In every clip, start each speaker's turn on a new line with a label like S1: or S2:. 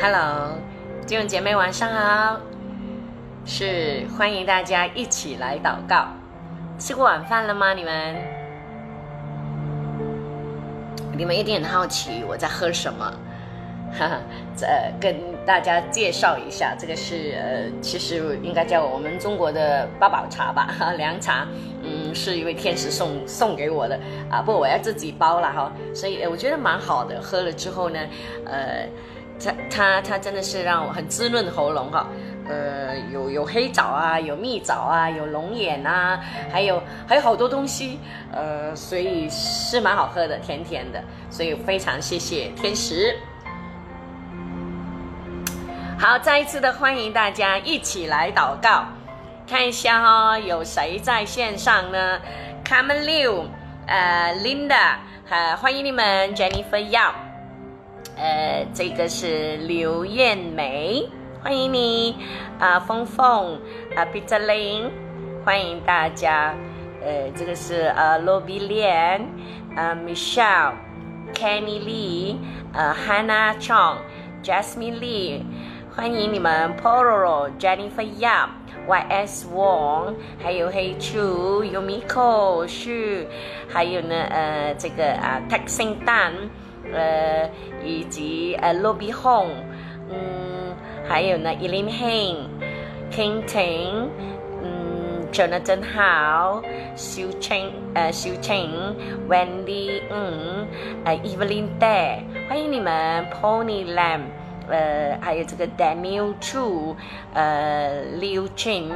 S1: Hello，弟兄姐妹晚上好，是欢迎大家一起来祷告。吃过晚饭了吗？你们？你们一定很好奇我在喝什么，哈哈，跟大家介绍一下，这个是呃，其实应该叫我们中国的八宝茶吧，哈，凉茶，嗯，是一位天使送送给我的啊，不我要自己包了哈，所以我觉得蛮好的，喝了之后呢，呃。它它它真的是让我很滋润喉咙哈，呃，有有黑枣啊，有蜜枣啊，有龙眼啊，还有还有好多东西，呃，所以是蛮好喝的，甜甜的，所以非常谢谢天使。好，再一次的欢迎大家一起来祷告，看一下哈，有谁在线上呢？Come Liu，呃，Linda，呃，欢迎你们，Jennifer Yao。呃，这个是刘艳梅，欢迎你啊，峰峰啊，Peter Lin，欢迎大家。呃，这个是呃罗比莲，呃，Michelle，Kenny Lee，呃，Hannah Chong，Jasmine Lee，欢迎你们，Pororo，Jennifer Yap，YS Wong，还有黑楚，Yumiko 是，还有呢，呃，这个啊，Texing Dan。呃，以及呃 l o b y Home，嗯，还有呢，Elin Heng，King Ting，嗯，Jonathan Hao，肖青，呃，肖青，Wendy，嗯，呃，Evelyn Day，欢迎你们，Pony Lam，呃，还有这个 Daniel Chu，呃，刘青，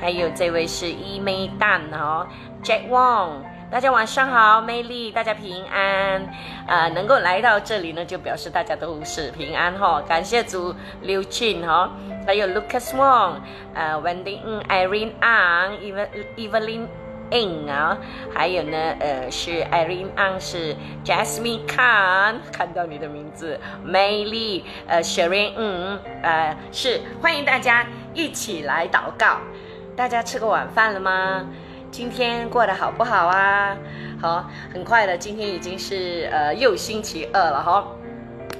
S1: 还有这位是伊美蛋哦，Jack Wong。大家晚上好，美丽，大家平安，呃，能够来到这里呢，就表示大家都是平安哈，感谢主，刘庆哈，还有 Lucas Wong，呃，Wendy Irene Ang，Evelyn Ng 啊，还有呢，呃，是 Irene Ang，是 Jasmine Khan，看到你的名字，美丽，呃，Sherry Ng，呃，是欢迎大家一起来祷告，大家吃过晚饭了吗？今天过得好不好啊？好，很快的，今天已经是呃又星期二了哈。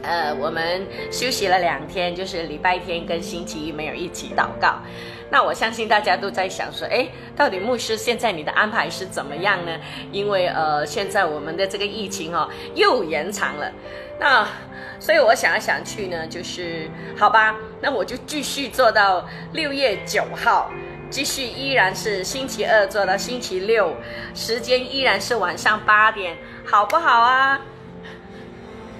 S1: 呃，我们休息了两天，就是礼拜天跟星期一没有一起祷告。那我相信大家都在想说，哎，到底牧师现在你的安排是怎么样呢？因为呃，现在我们的这个疫情哦又延长了。那所以我想来想去呢，就是好吧，那我就继续做到六月九号。继续依然是星期二做到星期六，时间依然是晚上八点，好不好啊？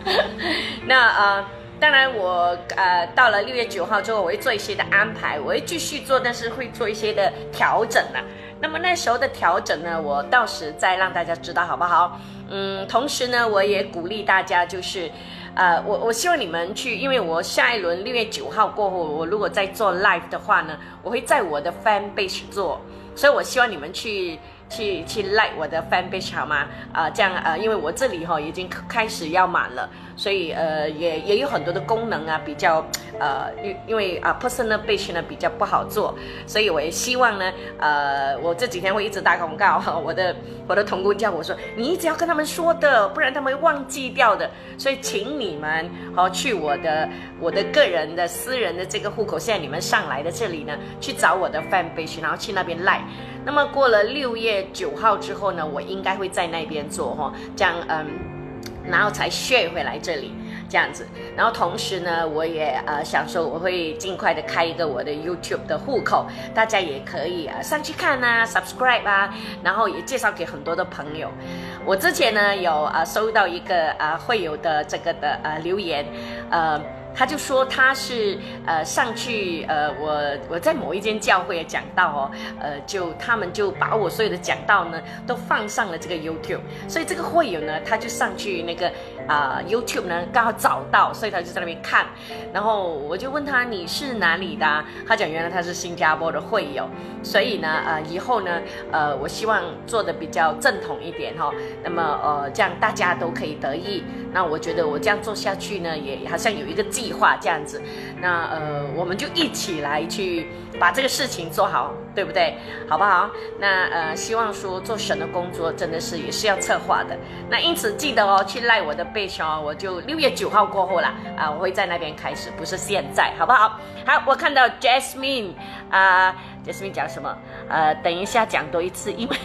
S1: 那呃，当然我呃到了六月九号之后，我会做一些的安排，我会继续做，但是会做一些的调整啊。那么那时候的调整呢，我到时再让大家知道，好不好？嗯，同时呢，我也鼓励大家就是。呃，我我希望你们去，因为我下一轮六月九号过后，我如果再做 live 的话呢，我会在我的 fan base 做，所以我希望你们去。去去 like 我的 fan page 好吗？啊，这样呃，因为我这里哈已经开始要满了，所以呃也也有很多的功能啊，比较呃因因为啊 personal page 呢比较不好做，所以我也希望呢呃我这几天会一直打广告哈，我的我的同工叫我说你一直要跟他们说的，不然他们会忘记掉的，所以请你们好去我的我的个人的私人的这个户口，现在你们上来的这里呢，去找我的 fan page，然后去那边 like。那么过了六月九号之后呢，我应该会在那边做哈，这样嗯，然后才 share 回来这里这样子。然后同时呢，我也呃想说我会尽快的开一个我的 YouTube 的户口，大家也可以啊上去看啊，subscribe 啊，然后也介绍给很多的朋友。我之前呢有啊收到一个啊会友的这个的呃留言，呃。他就说他是呃上去呃我我在某一间教会讲到哦呃就他们就把我所有的讲道呢都放上了这个 YouTube，所以这个会友呢他就上去那个啊 YouTube 呢刚好找到，所以他就在那边看，然后我就问他你是哪里的？他讲原来他是新加坡的会友，所以呢呃以后呢呃我希望做的比较正统一点哈，那么呃这样大家都可以得益，那我觉得我这样做下去呢也好像有一个计。计划这样子。那呃，我们就一起来去把这个事情做好，对不对？好不好？那呃，希望说做神的工作真的是也是要策划的。那因此记得哦，去赖我的背哦，我就六月九号过后啦，啊，我会在那边开始，不是现在，好不好？好，我看到 Jasmine 啊，Jasmine 讲什么？呃，等一下讲多一次，因为。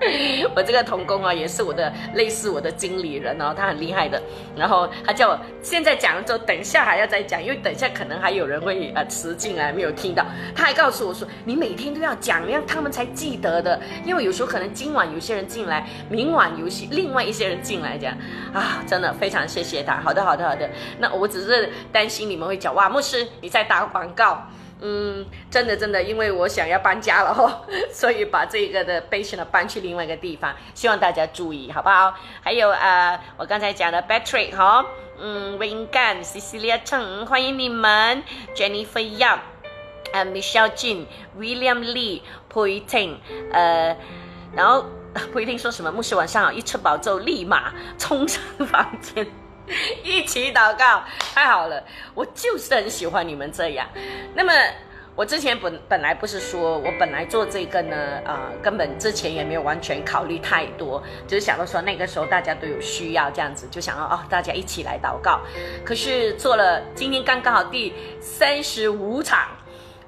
S1: 我这个童工啊，也是我的类似我的经理人哦，他很厉害的。然后他叫我现在讲了之后，等一下还要再讲，因为等一下可能还有人会呃迟进来没有听到。他还告诉我说，你每天都要讲，让他们才记得的。因为有时候可能今晚有些人进来，明晚有些另外一些人进来，这样啊，真的非常谢谢他。好的，好的，好的。那我只是担心你们会讲哇，牧师你在打广告。嗯，真的真的，因为我想要搬家了哈，所以把这个的 base 呢搬去另外一个地方，希望大家注意，好不好？还有啊，我刚才讲的 Patrick 哈，嗯，Wing Gan、Cecilia Cheng，欢迎你们，Jennifer Yap，呃，Michelle Jin，William Lee，Poiting，，呃，然后蒲一婷说什么？牧师晚上好，一吃饱之后立马冲上房间。一起祷告，太好了！我就是很喜欢你们这样。那么，我之前本本来不是说我本来做这个呢，啊，根本之前也没有完全考虑太多，只是想到说那个时候大家都有需要这样子，就想要哦，大家一起来祷告。可是做了，今天刚刚好第三十五场。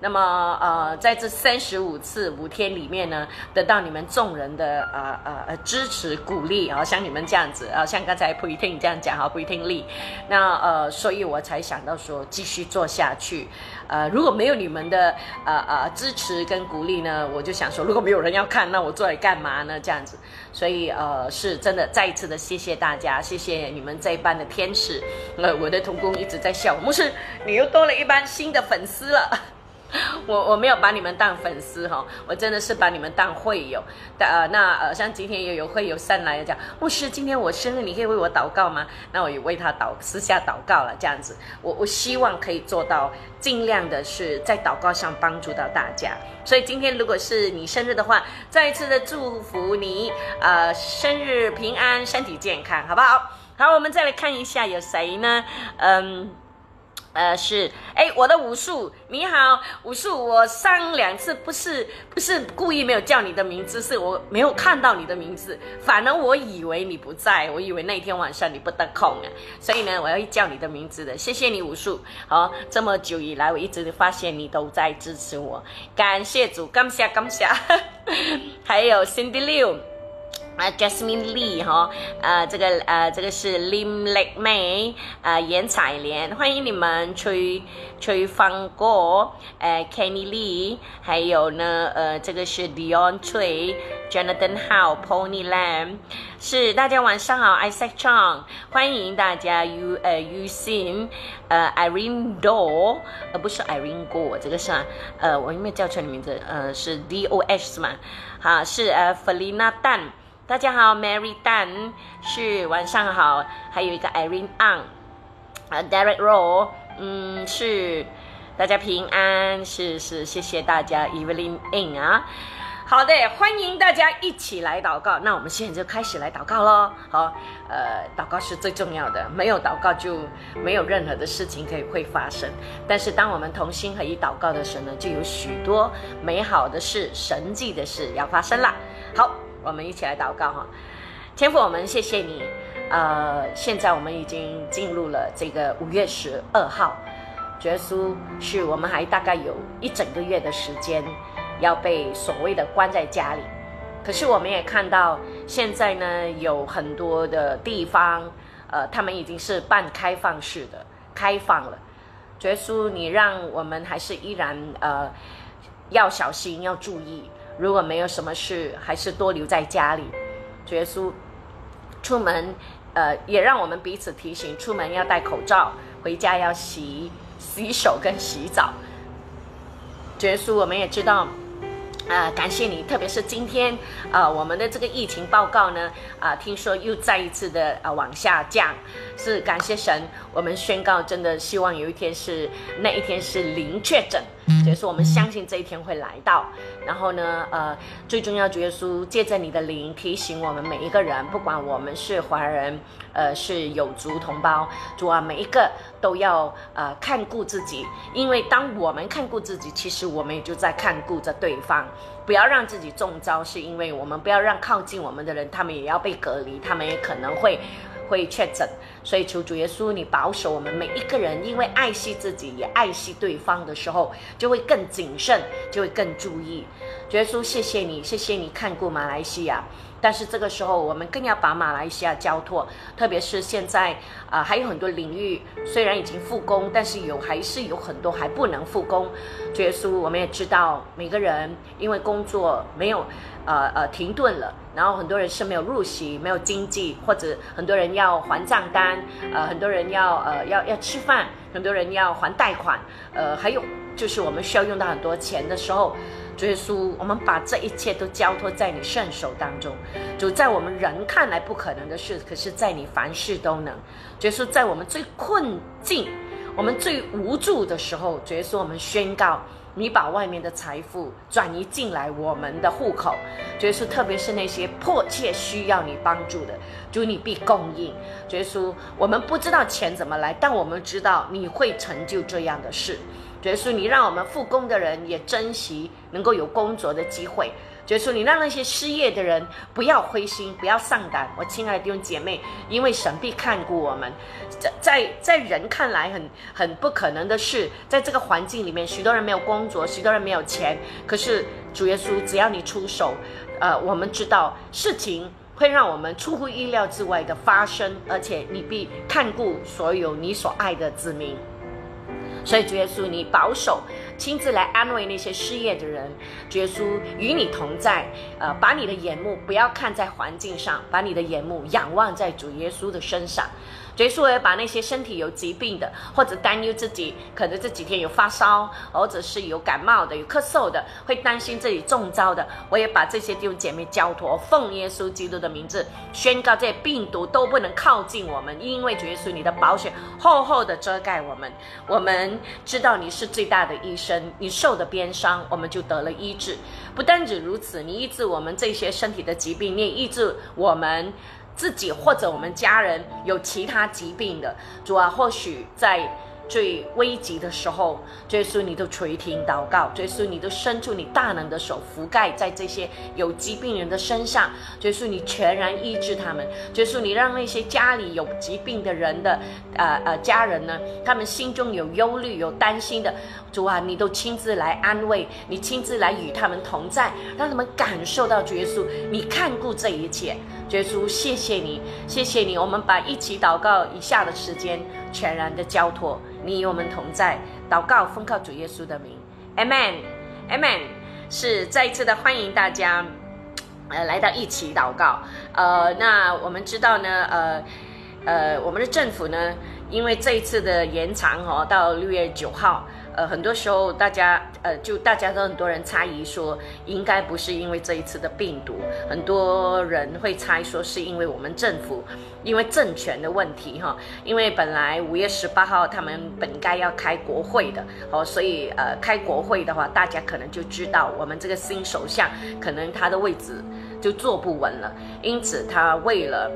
S1: 那么，呃，在这三十五次五天里面呢，得到你们众人的呃呃呃支持鼓励啊，像你们这样子啊，像刚才不一定这样讲哈，不一定力，那呃，所以我才想到说继续做下去。呃，如果没有你们的呃呃支持跟鼓励呢，我就想说，如果没有人要看，那我做来干嘛呢？这样子，所以呃，是真的再一次的谢谢大家，谢谢你们这一班的天使。呃，我的童工一直在笑，牧师，你又多了一班新的粉丝了。我我没有把你们当粉丝哈，我真的是把你们当会友。呃，那呃，像今天也有会友上来讲，牧师，今天我生日，你可以为我祷告吗？那我也为他祷私下祷告了，这样子，我我希望可以做到，尽量的是在祷告上帮助到大家。所以今天如果是你生日的话，再一次的祝福你，呃，生日平安，身体健康，好不好？好，我们再来看一下有谁呢？嗯。呃是，哎，我的武术，你好，武术，我上两次不是不是故意没有叫你的名字，是我没有看到你的名字，反而我以为你不在，我以为那天晚上你不得空啊，所以呢，我要叫你的名字的，谢谢你武术，好，这么久以来我一直发现你都在支持我，感谢主，感谢感谢，还有 Cindy 六。啊，Jasmine Lee 哈，呃，这个呃，这个是 Lim Lake May，呃，严彩莲，欢迎你们，崔崔方国，呃，Kenny Lee，还有呢，呃，这个是 Dion 崔，Jonathan How，Pony Lam，是大家晚上好，Isaac Chang，欢迎大家，U 呃 U Sin，呃，Irene Do，呃，不是 Irene Go，这个是呃，我有没有叫错你名字？呃，是 D O S 是吗？好，是呃，Felina Dan。大家好，Mary Dan 是晚上好，还有一个 Irene Ang，啊，Derek Rowe，嗯，是大家平安，是是，谢谢大家，Evelyn In 啊，好的，欢迎大家一起来祷告，那我们现在就开始来祷告喽。好，呃，祷告是最重要的，没有祷告就没有任何的事情可以会发生，但是当我们同心合一祷告的时候呢，就有许多美好的事、神迹的事要发生了。好。我们一起来祷告哈，天父，我们谢谢你。呃，现在我们已经进入了这个五月十二号，耶稣是我们还大概有一整个月的时间要被所谓的关在家里。可是我们也看到，现在呢有很多的地方，呃，他们已经是半开放式的开放了。耶稣，你让我们还是依然呃要小心，要注意。如果没有什么事，还是多留在家里。耶稣，出门，呃，也让我们彼此提醒：出门要戴口罩，回家要洗洗手跟洗澡。耶稣，我们也知道，啊，感谢你，特别是今天，啊，我们的这个疫情报告呢，啊，听说又再一次的啊往下降，是感谢神。我们宣告，真的希望有一天是那一天是零确诊。主耶稣，我们相信这一天会来到。然后呢，呃，最重要，主耶稣借着你的灵提醒我们每一个人，不管我们是华人，呃，是有族同胞，主啊，每一个都要呃看顾自己，因为当我们看顾自己，其实我们也就在看顾着对方。不要让自己中招，是因为我们不要让靠近我们的人，他们也要被隔离，他们也可能会。会确诊，所以求主耶稣，你保守我们每一个人，因为爱惜自己也爱惜对方的时候，就会更谨慎，就会更注意。主耶稣，谢谢你，谢谢你看顾马来西亚。但是这个时候，我们更要把马来西亚交托，特别是现在啊，还有很多领域虽然已经复工，但是有还是有很多还不能复工。主耶稣，我们也知道每个人因为工作没有呃呃停顿了，然后很多人是没有入息、没有经济，或者很多人要还账单，呃，很多人要呃要要吃饭，很多人要还贷款，呃，还有就是我们需要用到很多钱的时候。主耶稣，我们把这一切都交托在你圣手当中。主，在我们人看来不可能的事，可是在你凡事都能。主耶稣，在我们最困境、我们最无助的时候，主耶稣，我们宣告，你把外面的财富转移进来我们的户口。主耶稣，特别是那些迫切需要你帮助的，主你必供应。主耶稣，我们不知道钱怎么来，但我们知道你会成就这样的事。耶稣，你让我们复工的人也珍惜能够有工作的机会。耶稣，你让那些失业的人不要灰心，不要丧胆。我亲爱的弟兄姐妹，因为神必看顾我们，在在在人看来很很不可能的事，在这个环境里面，许多人没有工作，许多人没有钱。可是主耶稣，只要你出手，呃，我们知道事情会让我们出乎意料之外的发生，而且你必看顾所有你所爱的子民。所以主耶稣，你保守，亲自来安慰那些失业的人。主耶稣与你同在，呃，把你的眼目不要看在环境上，把你的眼目仰望在主耶稣的身上。结束也把那些身体有疾病的，或者担忧自己可能这几天有发烧，或者是有感冒的、有咳嗽的，会担心自己中招的，我也把这些弟兄姐妹交托，奉耶稣基督的名字宣告：这些病毒都不能靠近我们，因为主耶稣你的保险厚厚的遮盖我们。我们知道你是最大的医生，你受的鞭伤，我们就得了医治。不单止如此，你医治我们这些身体的疾病，你也医治我们。自己或者我们家人有其他疾病的主啊，或许在。最危急的时候，耶稣你都垂听祷告，耶稣你都伸出你大能的手覆盖在这些有疾病人的身上，耶稣你全然医治他们，耶稣你让那些家里有疾病的人的呃呃家人呢，他们心中有忧虑有担心的，主啊，你都亲自来安慰，你亲自来与他们同在，让他们感受到耶稣你看顾这一切，耶稣谢谢你，谢谢你，我们把一起祷告以下的时间全然的交托。你与我们同在，祷告奉靠主耶稣的名，Amen，Amen。是再一次的欢迎大家，呃，来到一起祷告。呃，那我们知道呢，呃，呃，我们的政府呢，因为这一次的延长哦，到六月九号。呃，很多时候大家呃，就大家都很多人猜疑说，应该不是因为这一次的病毒，很多人会猜说是因为我们政府，因为政权的问题哈。因为本来五月十八号他们本该要开国会的哦，所以呃，开国会的话，大家可能就知道我们这个新首相可能他的位置就坐不稳了，因此他为了。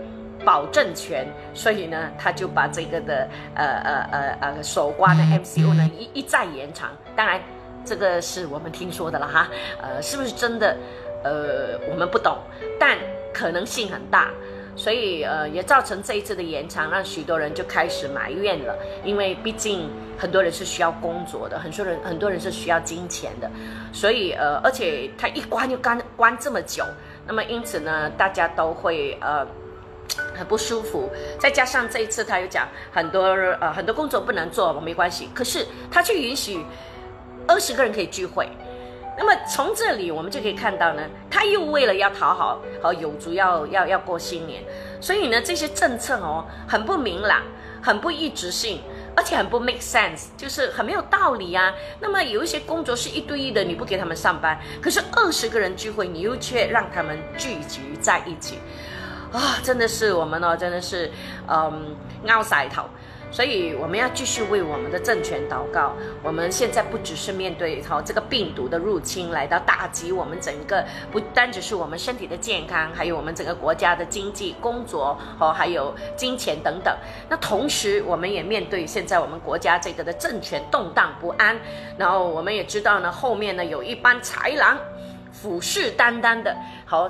S1: 保证权，所以呢，他就把这个的呃呃呃呃首关的 MCO 呢一一再延长。当然，这个是我们听说的了哈，呃，是不是真的？呃，我们不懂，但可能性很大。所以呃，也造成这一次的延长，让许多人就开始埋怨了。因为毕竟很多人是需要工作的，很多人很多人是需要金钱的，所以呃，而且他一关就关关这么久，那么因此呢，大家都会呃。很不舒服，再加上这一次他又讲很多呃很多工作不能做，没关系。可是他却允许二十个人可以聚会，那么从这里我们就可以看到呢，他又为了要讨好和有族要要要过新年，所以呢这些政策哦很不明朗，很不一致性，而且很不 make sense，就是很没有道理啊。那么有一些工作是一对一的，你不给他们上班，可是二十个人聚会，你又却让他们聚集在一起。啊，真的是我们哦，真的是，嗯，拗晒头。所以我们要继续为我们的政权祷告。我们现在不只是面对哈这个病毒的入侵来到打击我们整个，不单只是我们身体的健康，还有我们整个国家的经济、工作哦，还有金钱等等。那同时，我们也面对现在我们国家这个的政权动荡不安。然后我们也知道呢，后面呢有一班豺狼。虎视眈眈的，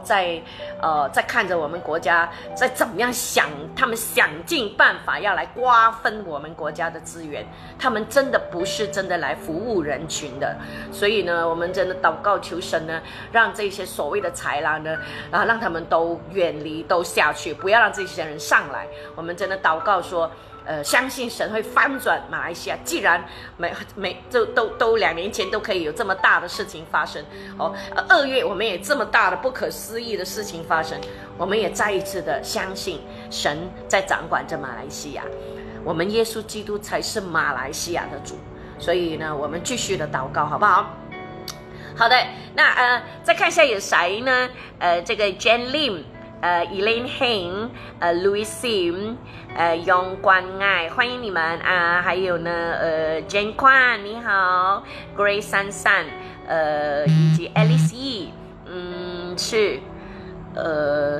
S1: 在，呃，在看着我们国家在怎么样想，他们想尽办法要来瓜分我们国家的资源，他们真的不是真的来服务人群的，所以呢，我们真的祷告求神呢，让这些所谓的豺狼呢，啊，让他们都远离，都下去，不要让这些人上来。我们真的祷告说。呃，相信神会翻转马来西亚。既然每每都都都两年前都可以有这么大的事情发生，哦，二月我们也这么大的不可思议的事情发生，我们也再一次的相信神在掌管着马来西亚。我们耶稣基督才是马来西亚的主，所以呢，我们继续的祷告，好不好？好的，那呃，再看一下有谁呢？呃，这个 Jane Lim。呃，Elaine Heng，呃，Louis Sim，呃，永关爱，欢迎你们啊！还有呢，呃，Jane Quan，你好 gracean san，呃，以及 Alice E，嗯，是，呃，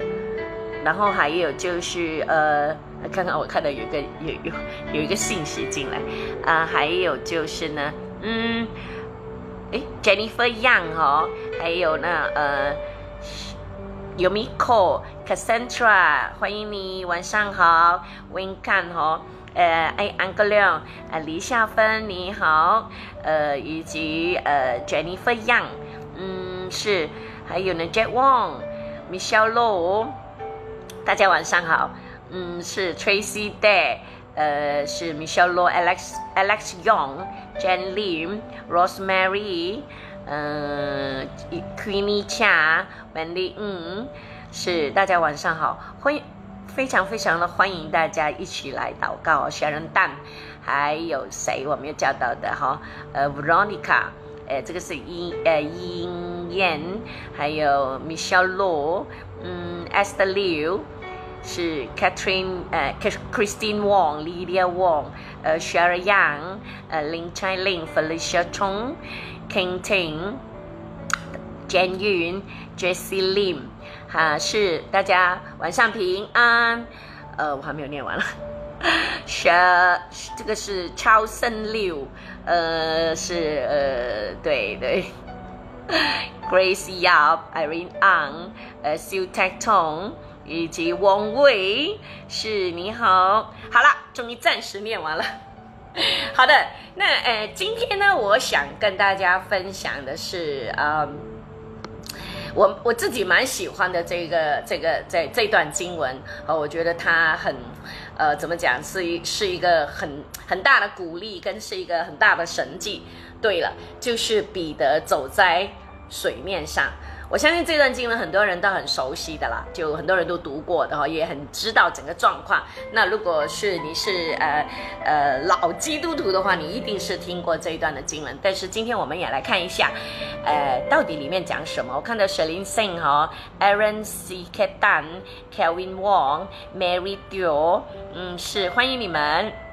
S1: 然后还有就是呃，看看我看到有个有有有一个信息进来啊，还有就是呢，嗯，哎，Jennifer Young 哦，还有呢，呃。Yumiko Cassandra，欢迎你，晚上好。Win Kan 哈，呃，哎，Uncle Leon，呃，李夏芬你好，呃，以及呃，Jennifer Young，嗯，是，还有呢，Jack Wong，Michelle Low，大家晚上好，嗯，是 Tracy Day，呃，是 Michelle Low，Alex，Alex Young，Jan Lim，Rosemary。嗯，Queenie Cha，Wendy，嗯，是大家晚上好，欢迎，非常非常的欢迎大家一起来祷告。小人蛋，还有谁我没有叫到的哈？呃，Veronica，呃，这个是殷呃殷燕，还有 Michelle Law，嗯，Esther Liu，是 Catherine，呃，Christine Wong，Lydia Wong，呃，Sharon Yang，呃，林 Chai Ling，Felicia Chong。King Ting、简云、Jessie Lim，哈，是大家晚上平安。呃，我还没有念完了。是，这个是超生六，呃，是呃，对对。Grace Yap、Irene Ang、呃，Sue Tak Tong 以及王伟，是你好。好了，终于暂时念完了。好的，那呃，今天呢，我想跟大家分享的是，呃，我我自己蛮喜欢的这个这个这这段经文，呃，我觉得它很，呃，怎么讲，是一是一个很很大的鼓励，跟是一个很大的神迹。对了，就是彼得走在水面上。我相信这段经文很多人都很熟悉的啦，就很多人都读过的哈，也很知道整个状况。那如果是你是呃呃老基督徒的话，你一定是听过这一段的经文。但是今天我们也来看一下，呃，到底里面讲什么？我看到 Shelin Singh 哈，Aaron C. Ketan，Kelvin Wong，Mary Dio，嗯，是欢迎你们。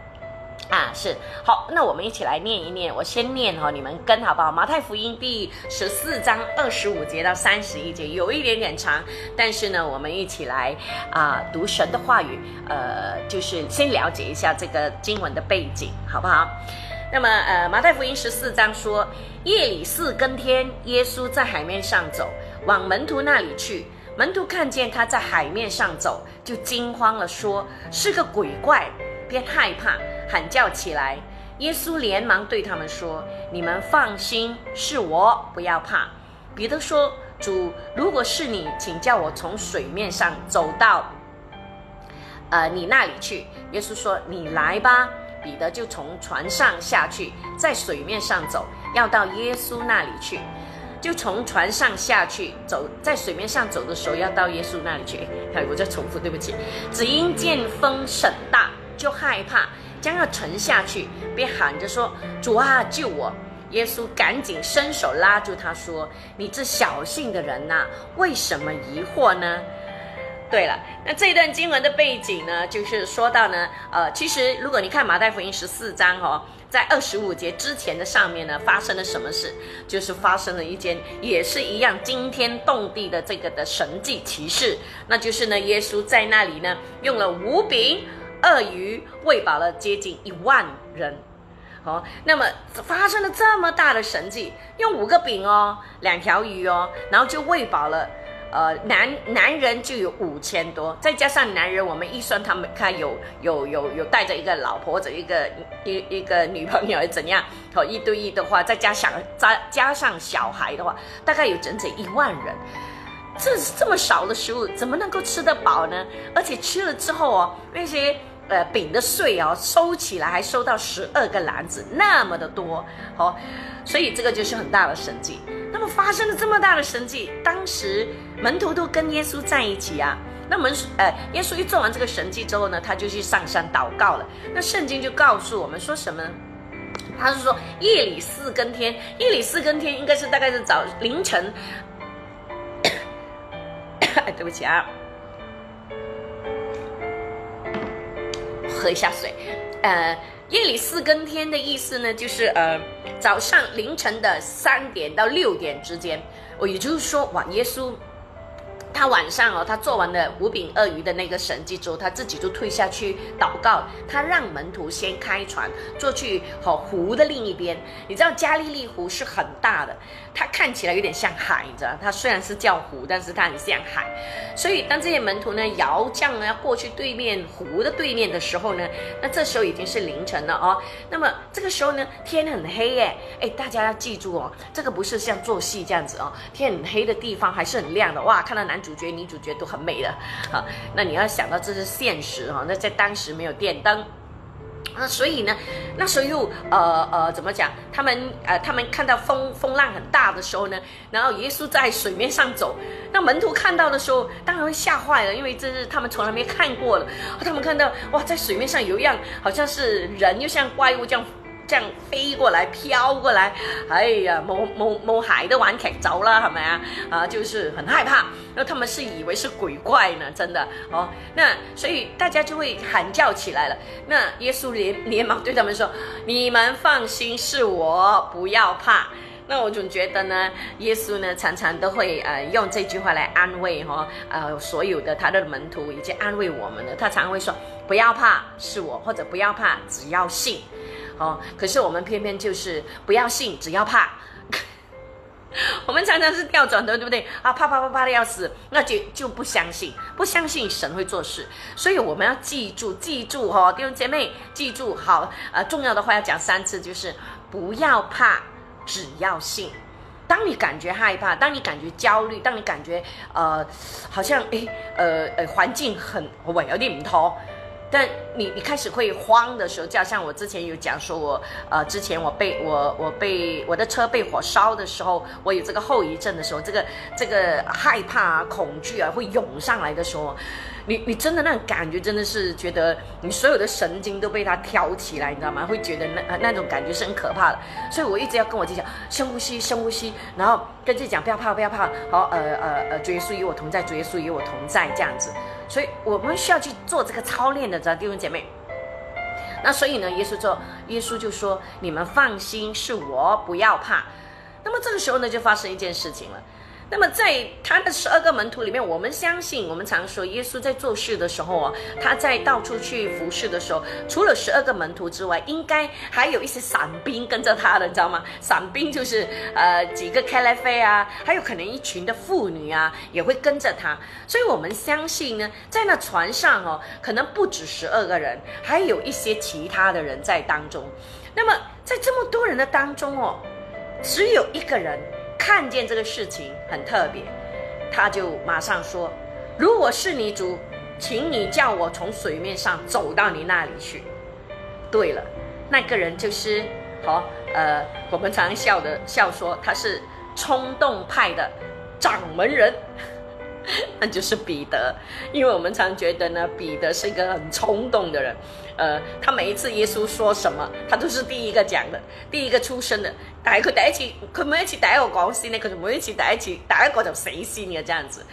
S1: 啊，是好，那我们一起来念一念。我先念哈，你们跟好不好？马太福音第十四章二十五节到三十一节，有一点点长，但是呢，我们一起来啊读神的话语，呃，就是先了解一下这个经文的背景，好不好？那么，呃，马太福音十四章说，夜里四更天，耶稣在海面上走，往门徒那里去。门徒看见他在海面上走，就惊慌了，说是个鬼怪。便害怕，喊叫起来。耶稣连忙对他们说：“你们放心，是我，不要怕。”彼得说：“主，如果是你，请叫我从水面上走到，呃，你那里去。”耶稣说：“你来吧。”彼得就从船上下去，在水面上走，要到耶稣那里去。就从船上下去，走在水面上走的时候，要到耶稣那里去。哎，我再重复，对不起。只因见风甚大。就害怕将要沉下去，便喊着说：“主啊，救我！”耶稣赶紧伸手拉住他，说：“你这小信的人呐，为什么疑惑呢？”对了，那这一段经文的背景呢，就是说到呢，呃，其实如果你看马太福音十四章哦，在二十五节之前的上面呢，发生了什么事？就是发生了一件也是一样惊天动地的这个的神迹奇事，那就是呢，耶稣在那里呢，用了五饼鳄鱼喂饱了接近一万人。好，那么发生了这么大的神迹，用五个饼哦，两条鱼哦，然后就喂饱了。呃，男男人就有五千多，再加上男人，我们一算他们看有有有有带着一个老婆或者一个一一个女朋友怎样？好，一对一的话，再加上加加上小孩的话，大概有整整一万人。这这么少的食物，怎么能够吃得饱呢？而且吃了之后哦，那些。呃，饼的碎哦，收起来还收到十二个篮子，那么的多，好，所以这个就是很大的神迹。那么发生了这么大的神迹，当时门徒都跟耶稣在一起啊。那门呃，耶稣一做完这个神迹之后呢，他就去上山祷告了。那圣经就告诉我们说什么呢？他是说夜里四更天，夜里四更天应该是大概是早凌晨。对不起啊。喝一下水，呃，夜里四更天的意思呢，就是呃早上凌晨的三点到六点之间，我也就是说，晚，耶稣。他晚上哦，他做完了五饼鳄鱼的那个神迹之后，他自己就退下去祷告。他让门徒先开船，坐去好湖的另一边。你知道加利利湖是很大的，它看起来有点像海，你知道？它虽然是叫湖，但是它很像海。所以当这些门徒呢摇将呢要过去对面湖的对面的时候呢，那这时候已经是凌晨了哦。那么这个时候呢，天很黑耶。哎，大家要记住哦，这个不是像做戏这样子哦，天很黑的地方还是很亮的哇，看到男主角、女主角都很美的，好，那你要想到这是现实哈，那在当时没有电灯，那所以呢，那时候又呃呃怎么讲？他们呃他们看到风风浪很大的时候呢，然后耶稣在水面上走，那门徒看到的时候当然会吓坏了，因为这是他们从来没看过的，他们看到哇，在水面上有一样好像是人，又像怪物这样。这样飞过来，飘过来，哎呀，某某某海的玩劇走了，好没啊？啊，就是很害怕，那他们是以为是鬼怪呢，真的哦。那所以大家就会喊叫起来了。那耶稣连连忙对他们说：“你们放心，是我，不要怕。”那我总觉得呢，耶稣呢常常都会呃用这句话来安慰哈呃所有的他的门徒，以及安慰我们的。他常会说：“不要怕，是我，或者不要怕，只要信。”哦，可是我们偏偏就是不要信，只要怕。我们常常是调转的，对不对？啊，怕怕怕怕的要死，那就就不相信，不相信神会做事。所以我们要记住，记住哈，弟兄姐妹，记住好。呃，重要的话要讲三次，就是不要怕，只要信。当你感觉害怕，当你感觉焦虑，当你感觉呃，好像诶，呃呃，环境很喂有点唔妥。但你你开始会慌的时候，就像我之前有讲说，我呃之前我被我我被我的车被火烧的时候，我有这个后遗症的时候，这个这个害怕啊、恐惧啊会涌上来的时候，你你真的那种感觉真的是觉得你所有的神经都被它挑起来，你知道吗？会觉得那那种感觉是很可怕的。所以我一直要跟我自己讲，深呼吸，深呼吸，然后跟自己讲不要怕，不要怕，好呃呃呃，主耶稣与我同在，主耶稣与我同在，这样子。所以我们需要去做这个操练的，知道弟兄姐妹。那所以呢，耶稣就，耶稣就说：“你们放心，是我，不要怕。”那么这个时候呢，就发生一件事情了。那么在他的十二个门徒里面，我们相信，我们常说耶稣在做事的时候啊，他在到处去服侍的时候，除了十二个门徒之外，应该还有一些散兵跟着他的，你知道吗？散兵就是呃几个开来飞啊，还有可能一群的妇女啊也会跟着他。所以我们相信呢，在那船上哦，可能不止十二个人，还有一些其他的人在当中。那么在这么多人的当中哦，只有一个人。看见这个事情很特别，他就马上说：“如果是你主，请你叫我从水面上走到你那里去。”对了，那个人就是好呃，我们常笑的笑说他是冲动派的掌门人。那就是彼得，因为我们常觉得呢，彼得是一个很冲动的人，呃，他每一次耶稣说什么，他都是第一个讲的，第一个出生的。但係佢第一次，佢每一次第一個講先呢，佢就每一次第一次第一个就死先嘅这样子。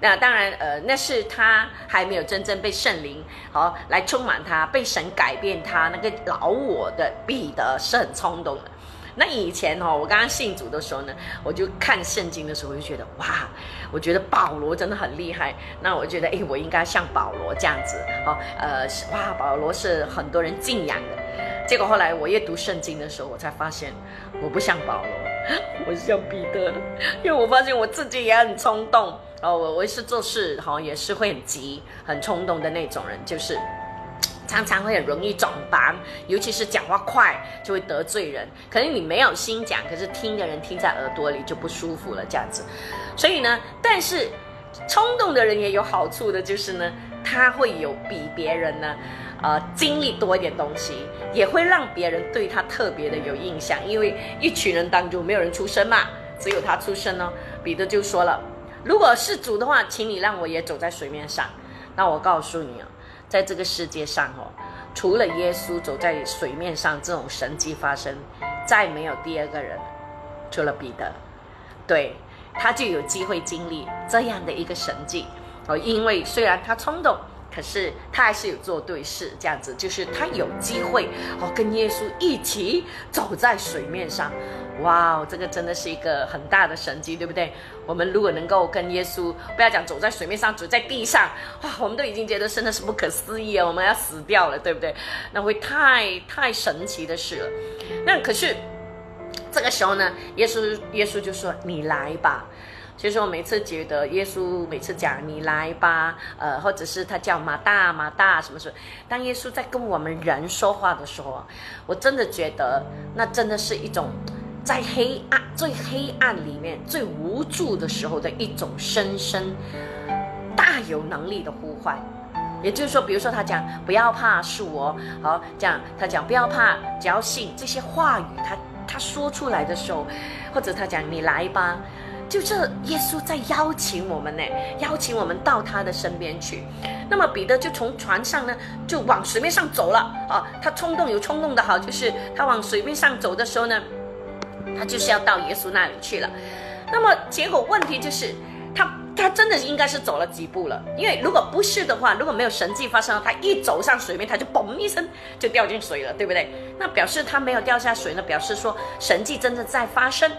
S1: 那当然，呃，那是他还没有真正被圣灵好来充满他，被神改变他那个老我的彼得是很冲动的。那以前哦，我刚刚信主的时候呢，我就看圣经的时候，我就觉得哇，我觉得保罗真的很厉害。那我觉得，哎，我应该像保罗这样子，哦，呃，哇，保罗是很多人敬仰的。结果后来我阅读圣经的时候，我才发现我不像保罗，我像彼得，因为我发现我自己也很冲动。哦，我我是做事哈，也是会很急、很冲动的那种人，就是常常会很容易转白，尤其是讲话快就会得罪人。可能你没有心讲，可是听的人听在耳朵里就不舒服了，这样子。所以呢，但是冲动的人也有好处的，就是呢，他会有比别人呢，呃，经历多一点东西，也会让别人对他特别的有印象。因为一群人当中没有人出声嘛，只有他出声哦。彼得就说了。如果是主的话，请你让我也走在水面上。那我告诉你啊，在这个世界上哦，除了耶稣走在水面上这种神迹发生，再没有第二个人，除了彼得，对他就有机会经历这样的一个神迹哦。因为虽然他冲动，可是他还是有做对事，这样子就是他有机会哦，跟耶稣一起走在水面上。哇，这个真的是一个很大的神迹，对不对？我们如果能够跟耶稣，不要讲走在水面上，走在地上，哇，我们都已经觉得真的是不可思议啊！我们要死掉了，对不对？那会太太神奇的事了。那可是这个时候呢，耶稣耶稣就说：“你来吧。”其实我每次觉得耶稣每次讲“你来吧”，呃，或者是他叫马大马大什么什么，当耶稣在跟我们人说话的时候，我真的觉得那真的是一种。在黑暗最黑暗里面最无助的时候的一种深深大有能力的呼唤，也就是说，比如说他讲不要怕是我，好讲他讲不要怕，只要信这些话语，他他说出来的时候，或者他讲你来吧，就这耶稣在邀请我们呢，邀请我们到他的身边去。那么彼得就从船上呢就往水面上走了啊，他冲动有冲动的好，就是他往水面上走的时候呢。他就是要到耶稣那里去了，那么结果问题就是，他他真的应该是走了几步了，因为如果不是的话，如果没有神迹发生，他一走上水面，他就嘣一声就掉进水了，对不对？那表示他没有掉下水呢，表示说神迹真的在发生，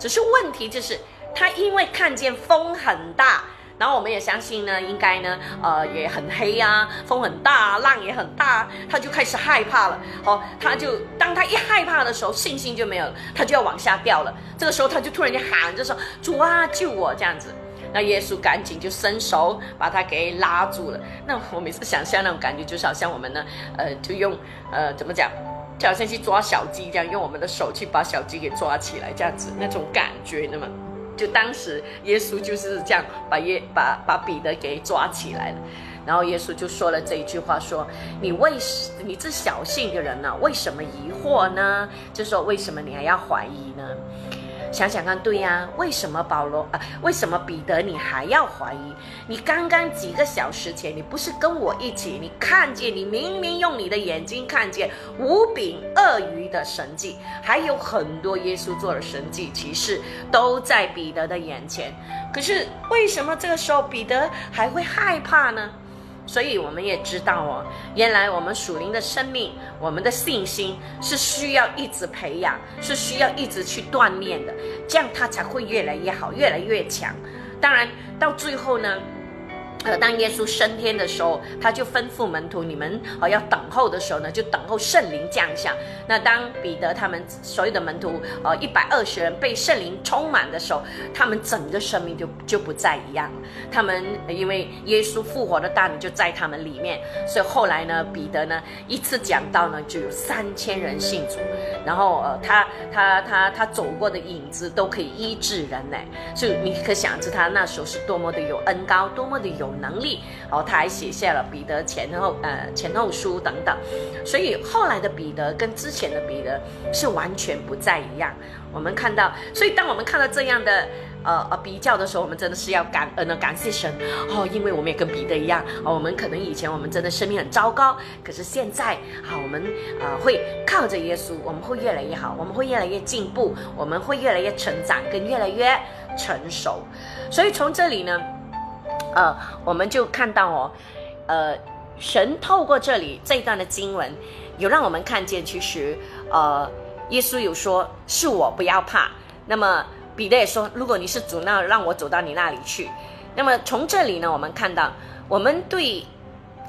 S1: 只是问题就是他因为看见风很大。然后我们也相信呢，应该呢，呃，也很黑啊，风很大，浪也很大，他就开始害怕了。好，他就当他一害怕的时候，信心就没有了，他就要往下掉了。这个时候他就突然间喊着说：“主啊，救我！”这样子，那耶稣赶紧就伸手把他给拉住了。那我每次想象那种感觉，就是好像我们呢，呃，就用呃怎么讲，就好像去抓小鸡这样，用我们的手去把小鸡给抓起来，这样子那种感觉，那么。就当时耶稣就是这样把耶把把彼得给抓起来了，然后耶稣就说了这一句话：说你为什你这小信的人呢？为什么疑惑呢？就说为什么你还要怀疑呢？想想看，对呀，为什么保罗啊？为什么彼得你还要怀疑？你刚刚几个小时前，你不是跟我一起？你看见，你明明用你的眼睛看见五饼鳄鱼的神迹，还有很多耶稣做的神迹其实都在彼得的眼前。可是为什么这个时候彼得还会害怕呢？所以我们也知道哦，原来我们属灵的生命，我们的信心是需要一直培养，是需要一直去锻炼的，这样它才会越来越好，越来越强。当然，到最后呢。呃，当耶稣升天的时候，他就吩咐门徒：你们啊要等候的时候呢，就等候圣灵降下。那当彼得他们所有的门徒，呃，一百二十人被圣灵充满的时候，他们整个生命就就不再一样。他们因为耶稣复活的大能就在他们里面，所以后来呢，彼得呢一次讲到呢就有三千人信主，然后呃，他他他他走过的影子都可以医治人呢。就你可想知他那时候是多么的有恩高，多么的有。有能力，哦他还写下了彼得前后呃前后书等等，所以后来的彼得跟之前的彼得是完全不再一样。我们看到，所以当我们看到这样的呃呃比较的时候，我们真的是要感恩呢，感谢神哦，因为我们也跟彼得一样哦，我们可能以前我们真的生命很糟糕，可是现在啊，我们啊会靠着耶稣，我们会越来越好，我们会越来越进步，我们会越来越成长，跟越来越成熟。所以从这里呢。呃，我们就看到哦，呃，神透过这里这一段的经文，有让我们看见，其实呃，耶稣有说是我不要怕。那么彼得也说，如果你是主，那让我走到你那里去。那么从这里呢，我们看到，我们对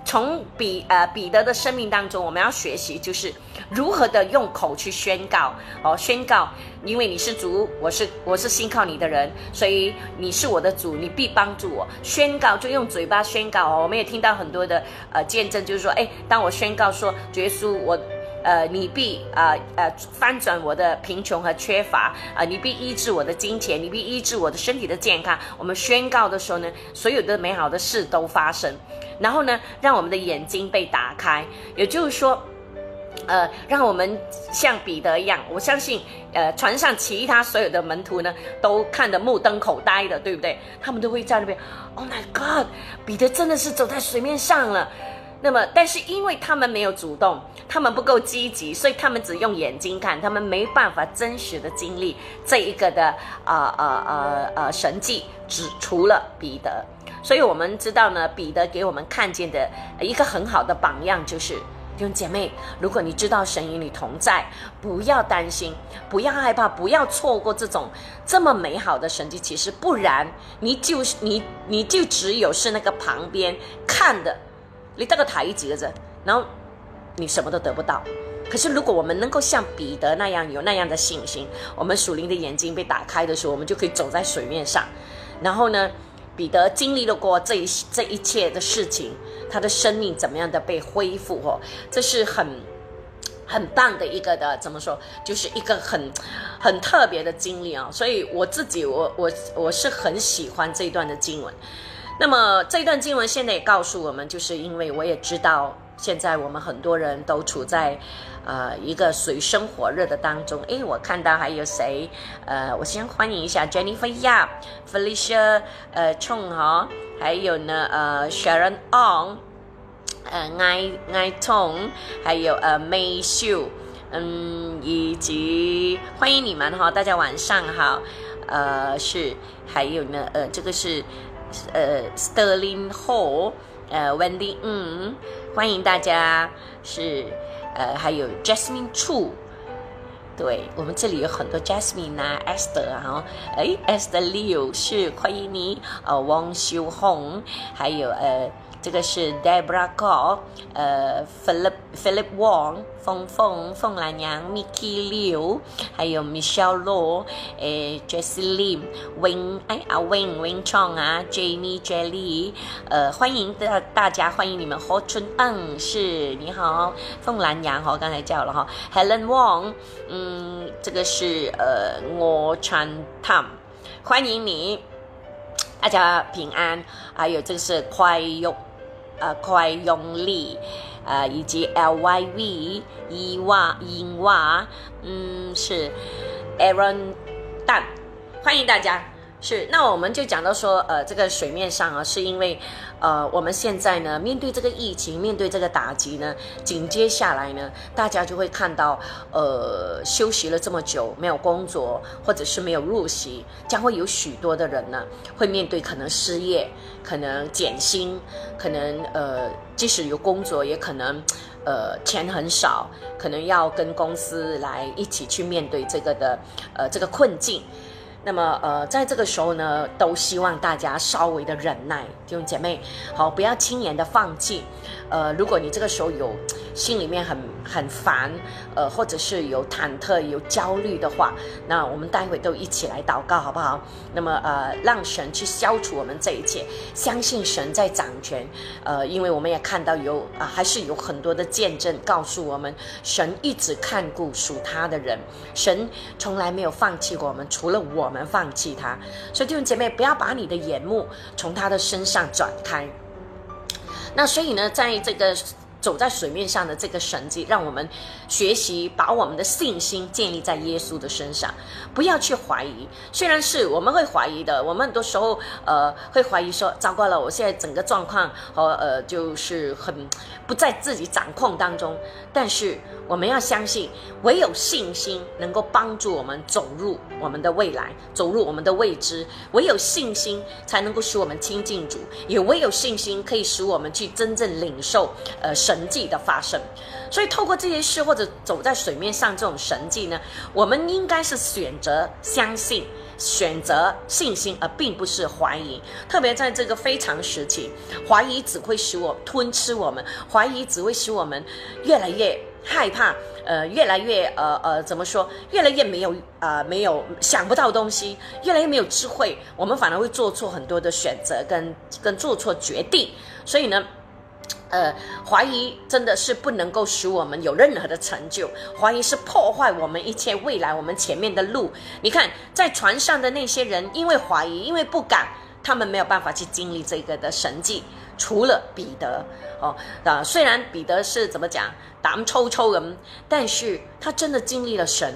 S1: 从彼呃彼得的生命当中，我们要学习就是如何的用口去宣告哦，宣告，因为你是主，我是我是信靠你的人，所以你是我的主，你必帮助我。宣告就用嘴巴宣告哦，我们也听到很多的呃见证，就是说，哎，当我宣告说，耶稣我。呃，你必啊呃翻转我的贫穷和缺乏啊，你必医治我的金钱，你必医治我的身体的健康。我们宣告的时候呢，所有的美好的事都发生，然后呢，让我们的眼睛被打开，也就是说，呃，让我们像彼得一样，我相信，呃，船上其他所有的门徒呢，都看得目瞪口呆的，对不对？他们都会在那边，Oh my God，彼得真的是走在水面上了。那么，但是因为他们没有主动，他们不够积极，所以他们只用眼睛看，他们没办法真实的经历这一个的啊啊啊啊神迹，只除了彼得。所以我们知道呢，彼得给我们看见的一个很好的榜样就是弟兄姐妹，如果你知道神与你同在，不要担心，不要害怕，不要错过这种这么美好的神迹。其实不然，你就你你就只有是那个旁边看的。你这个台阶子，然后你什么都得不到。可是如果我们能够像彼得那样有那样的信心，我们属灵的眼睛被打开的时候，我们就可以走在水面上。然后呢，彼得经历了过这一这一切的事情，他的生命怎么样的被恢复？哦，这是很很棒的一个的，怎么说？就是一个很很特别的经历啊。所以我自己，我我我是很喜欢这一段的经文。那么这一段经文现在也告诉我们，就是因为我也知道，现在我们很多人都处在，呃，一个水深火热的当中。诶，我看到还有谁？呃，我先欢迎一下 Jennifer Yap、Felicia 呃 Chong 哈，还有呢呃 Sharon Ong，呃 Ai Ai Tong，还有呃 May Xu，嗯，以及欢迎你们哈，大家晚上好。呃，是，还有呢，呃，这个是。呃，Sterling Hall，呃，Wendy，嗯，欢迎大家，是，呃，还有 Jasmine Chu，对我们这里有很多 Jasmine 啊，Esther 啊，哎，Esther Liu 是欢迎你，呃，汪秀红，还有呃。这个是 Debra Ko，呃，Philip Philip Wong，凤凤凤兰娘，Mickey Liu，还有 Michelle Law，诶，Jessie Lim，Wing，哎啊，Wing Wing Chong 啊，Jamie Jelly，呃，欢迎大大家，欢迎你们，何春恩是你好，凤兰娘哈，刚才叫了哈，Helen Wong，嗯，这个是呃，我传 Tom，欢迎你，大家平安，还有这个是快用。呃，快用力，呃，以及 L Y V 伊娃英娃，嗯，是 Aaron 蛋，欢迎大家。是，那我们就讲到说，呃，这个水面上啊，是因为，呃，我们现在呢，面对这个疫情，面对这个打击呢，紧接下来呢，大家就会看到，呃，休息了这么久没有工作，或者是没有入息，将会有许多的人呢，会面对可能失业，可能减薪，可能呃，即使有工作，也可能，呃，钱很少，可能要跟公司来一起去面对这个的，呃，这个困境。那么，呃，在这个时候呢，都希望大家稍微的忍耐，弟兄姐妹，好，不要轻言的放弃。呃，如果你这个时候有心里面很很烦，呃，或者是有忐忑、有焦虑的话，那我们待会都一起来祷告，好不好？那么，呃，让神去消除我们这一切，相信神在掌权。呃，因为我们也看到有啊，还是有很多的见证告诉我们，神一直看顾属他的人，神从来没有放弃过我们，除了我们放弃他。所以弟兄姐妹，不要把你的眼目从他的身上转开。那所以呢，在这个。走在水面上的这个神迹，让我们学习把我们的信心建立在耶稣的身上，不要去怀疑。虽然是我们会怀疑的，我们很多时候呃会怀疑说，糟糕了，我现在整个状况和呃就是很不在自己掌控当中。但是我们要相信，唯有信心能够帮助我们走入我们的未来，走入我们的未知。唯有信心才能够使我们亲近主，也唯有信心可以使我们去真正领受呃神迹的发生。所以透过这些事或者走在水面上这种神迹呢，我们应该是选择相信、选择信心，而并不是怀疑。特别在这个非常时期，怀疑只会使我吞吃我们，怀疑只会使我们越来越。害怕，呃，越来越，呃呃，怎么说？越来越没有，呃，没有想不到东西，越来越没有智慧，我们反而会做错很多的选择，跟跟做错决定。所以呢，呃，怀疑真的是不能够使我们有任何的成就，怀疑是破坏我们一切未来，我们前面的路。你看，在船上的那些人，因为怀疑，因为不敢，他们没有办法去经历这个的神迹。除了彼得，哦，啊，虽然彼得是怎么讲，胆抽抽人，但是他真的经历了神，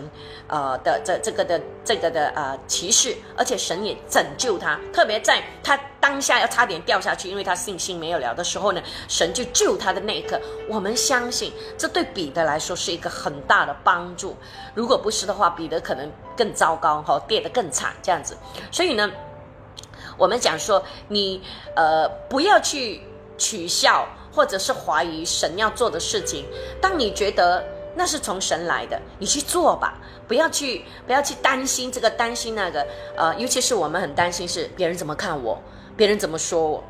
S1: 呃的这这个的这个的呃骑士，而且神也拯救他，特别在他当下要差点掉下去，因为他信心没有了的时候呢，神就救他的那一刻，我们相信这对彼得来说是一个很大的帮助，如果不是的话，彼得可能更糟糕，哈，跌得更惨这样子，所以呢。我们讲说，你呃不要去取笑或者是怀疑神要做的事情。当你觉得那是从神来的，你去做吧，不要去不要去担心这个担心那个。呃，尤其是我们很担心是别人怎么看我，别人怎么说我。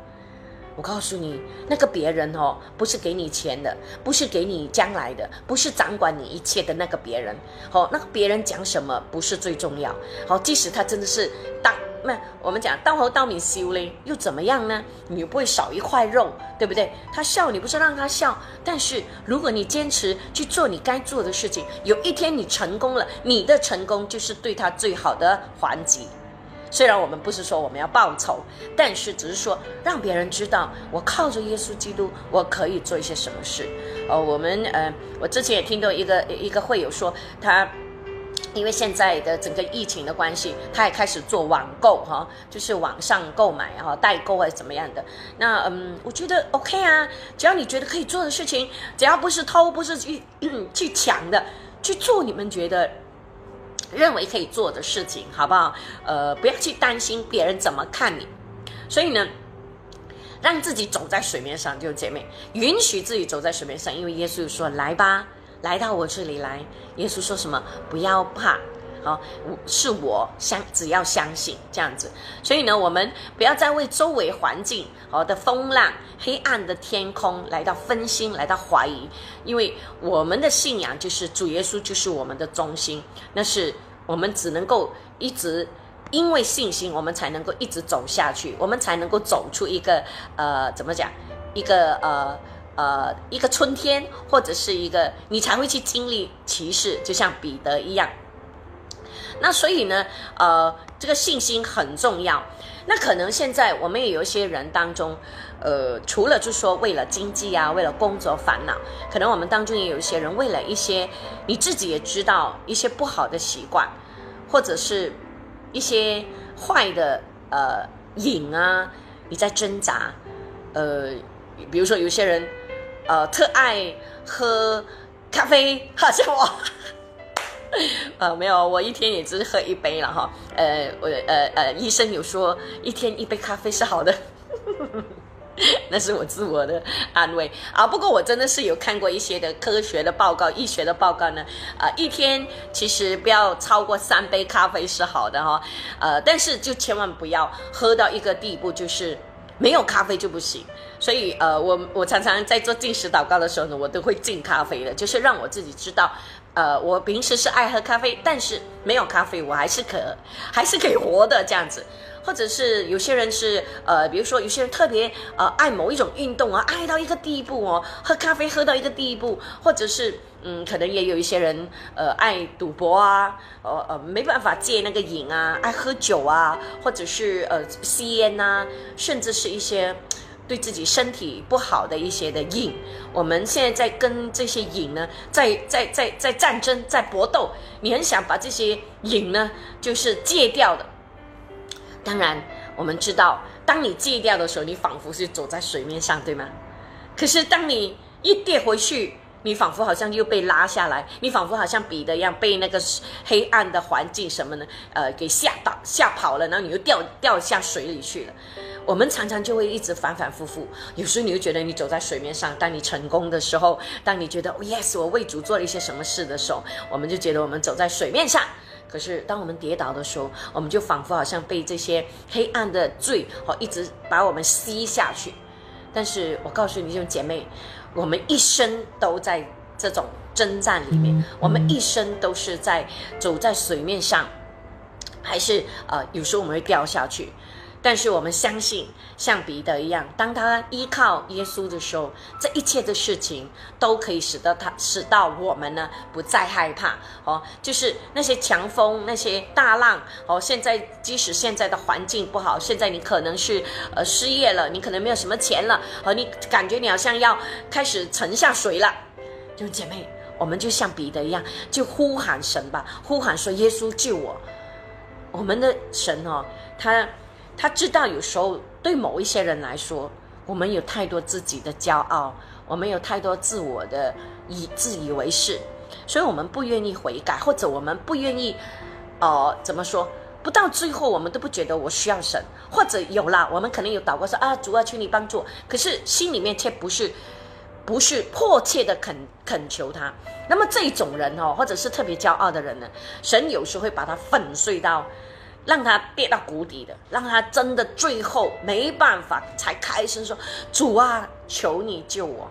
S1: 我告诉你，那个别人哦，不是给你钱的，不是给你将来的，不是掌管你一切的那个别人。好，那个别人讲什么不是最重要。好，即使他真的是当。那我们讲当猴当米修嘞，又怎么样呢？你又不会少一块肉，对不对？他笑你不是让他笑，但是如果你坚持去做你该做的事情，有一天你成功了，你的成功就是对他最好的还击。虽然我们不是说我们要报仇，但是只是说让别人知道，我靠着耶稣基督，我可以做一些什么事。哦，我们呃，我之前也听到一个一个会友说他。因为现在的整个疫情的关系，他也开始做网购哈，就是网上购买哈，代购还是怎么样的。那嗯，我觉得 OK 啊，只要你觉得可以做的事情，只要不是偷，不是去 去抢的，去做你们觉得认为可以做的事情，好不好？呃，不要去担心别人怎么看你。所以呢，让自己走在水面上，就姐妹，允许自己走在水面上，因为耶稣说：“来吧。”来到我这里来，耶稣说什么？不要怕，好，是我相，只要相信这样子。所以呢，我们不要再为周围环境好的风浪、黑暗的天空来到分心，来到怀疑，因为我们的信仰就是主耶稣就是我们的中心，那是我们只能够一直因为信心，我们才能够一直走下去，我们才能够走出一个呃，怎么讲，一个呃。呃，一个春天，或者是一个你才会去经历歧视，就像彼得一样。那所以呢，呃，这个信心很重要。那可能现在我们也有一些人当中，呃，除了就说为了经济啊，为了工作烦恼，可能我们当中也有一些人为了一些你自己也知道一些不好的习惯，或者是一些坏的呃瘾啊，你在挣扎。呃，比如说有些人。呃，特爱喝咖啡，好像我，呃，没有，我一天也只是喝一杯了哈。呃，我呃呃，医生有说一天一杯咖啡是好的，那是我自我的安慰啊。不过我真的是有看过一些的科学的报告、医学的报告呢。啊，一天其实不要超过三杯咖啡是好的哈。呃，但是就千万不要喝到一个地步，就是没有咖啡就不行。所以，呃，我我常常在做进食祷告的时候呢，我都会进咖啡的，就是让我自己知道，呃，我平时是爱喝咖啡，但是没有咖啡我还是可还是可以活的这样子。或者是有些人是，呃，比如说有些人特别呃爱某一种运动啊，爱到一个地步哦，喝咖啡喝到一个地步，或者是嗯，可能也有一些人呃爱赌博啊，呃呃没办法戒那个瘾啊，爱喝酒啊，或者是呃吸烟呐，甚至是一些。对自己身体不好的一些的瘾。我们现在在跟这些瘾呢，在在在在战争，在搏斗。你很想把这些瘾呢，就是戒掉的。当然，我们知道，当你戒掉的时候，你仿佛是走在水面上，对吗？可是当你一跌回去，你仿佛好像又被拉下来，你仿佛好像彼得一样被那个黑暗的环境什么呢？呃，给吓到吓跑了，然后你又掉掉下水里去了。我们常常就会一直反反复复，有时候你会觉得你走在水面上，当你成功的时候，当你觉得 yes 我为主做了一些什么事的时候，我们就觉得我们走在水面上。可是当我们跌倒的时候，我们就仿佛好像被这些黑暗的罪哦一直把我们吸下去。但是我告诉你，这种姐妹。我们一生都在这种征战里面，我们一生都是在走在水面上，还是呃，有时候我们会掉下去。但是我们相信，像彼得一样，当他依靠耶稣的时候，这一切的事情都可以使得他，使到我们呢不再害怕哦。就是那些强风、那些大浪哦。现在即使现在的环境不好，现在你可能是呃失业了，你可能没有什么钱了，和你感觉你好像要开始沉下水了。弟兄姐妹，我们就像彼得一样，就呼喊神吧，呼喊说：“耶稣救我！”我们的神哦，他。他知道，有时候对某一些人来说，我们有太多自己的骄傲，我们有太多自我的以自以为是，所以我们不愿意悔改，或者我们不愿意，哦，怎么说？不到最后，我们都不觉得我需要神，或者有了，我们可能有祷告说啊，主啊，请你帮助，可是心里面却不是，不是迫切的恳恳求他。那么这种人哦，或者是特别骄傲的人呢，神有时会把他粉碎到。让他跌到谷底的，让他真的最后没办法才开声说：“主啊，求你救我。”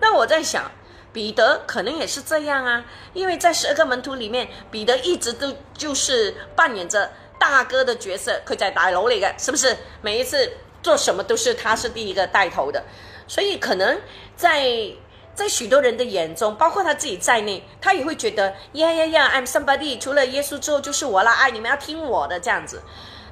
S1: 那我在想，彼得可能也是这样啊，因为在十二个门徒里面，彼得一直都就是扮演着大哥的角色，可在大楼里的，是不是？每一次做什么都是他是第一个带头的，所以可能在。在许多人的眼中，包括他自己在内，他也会觉得呀呀呀，I'm somebody，除了耶稣之后就是我了，哎，你们要听我的这样子。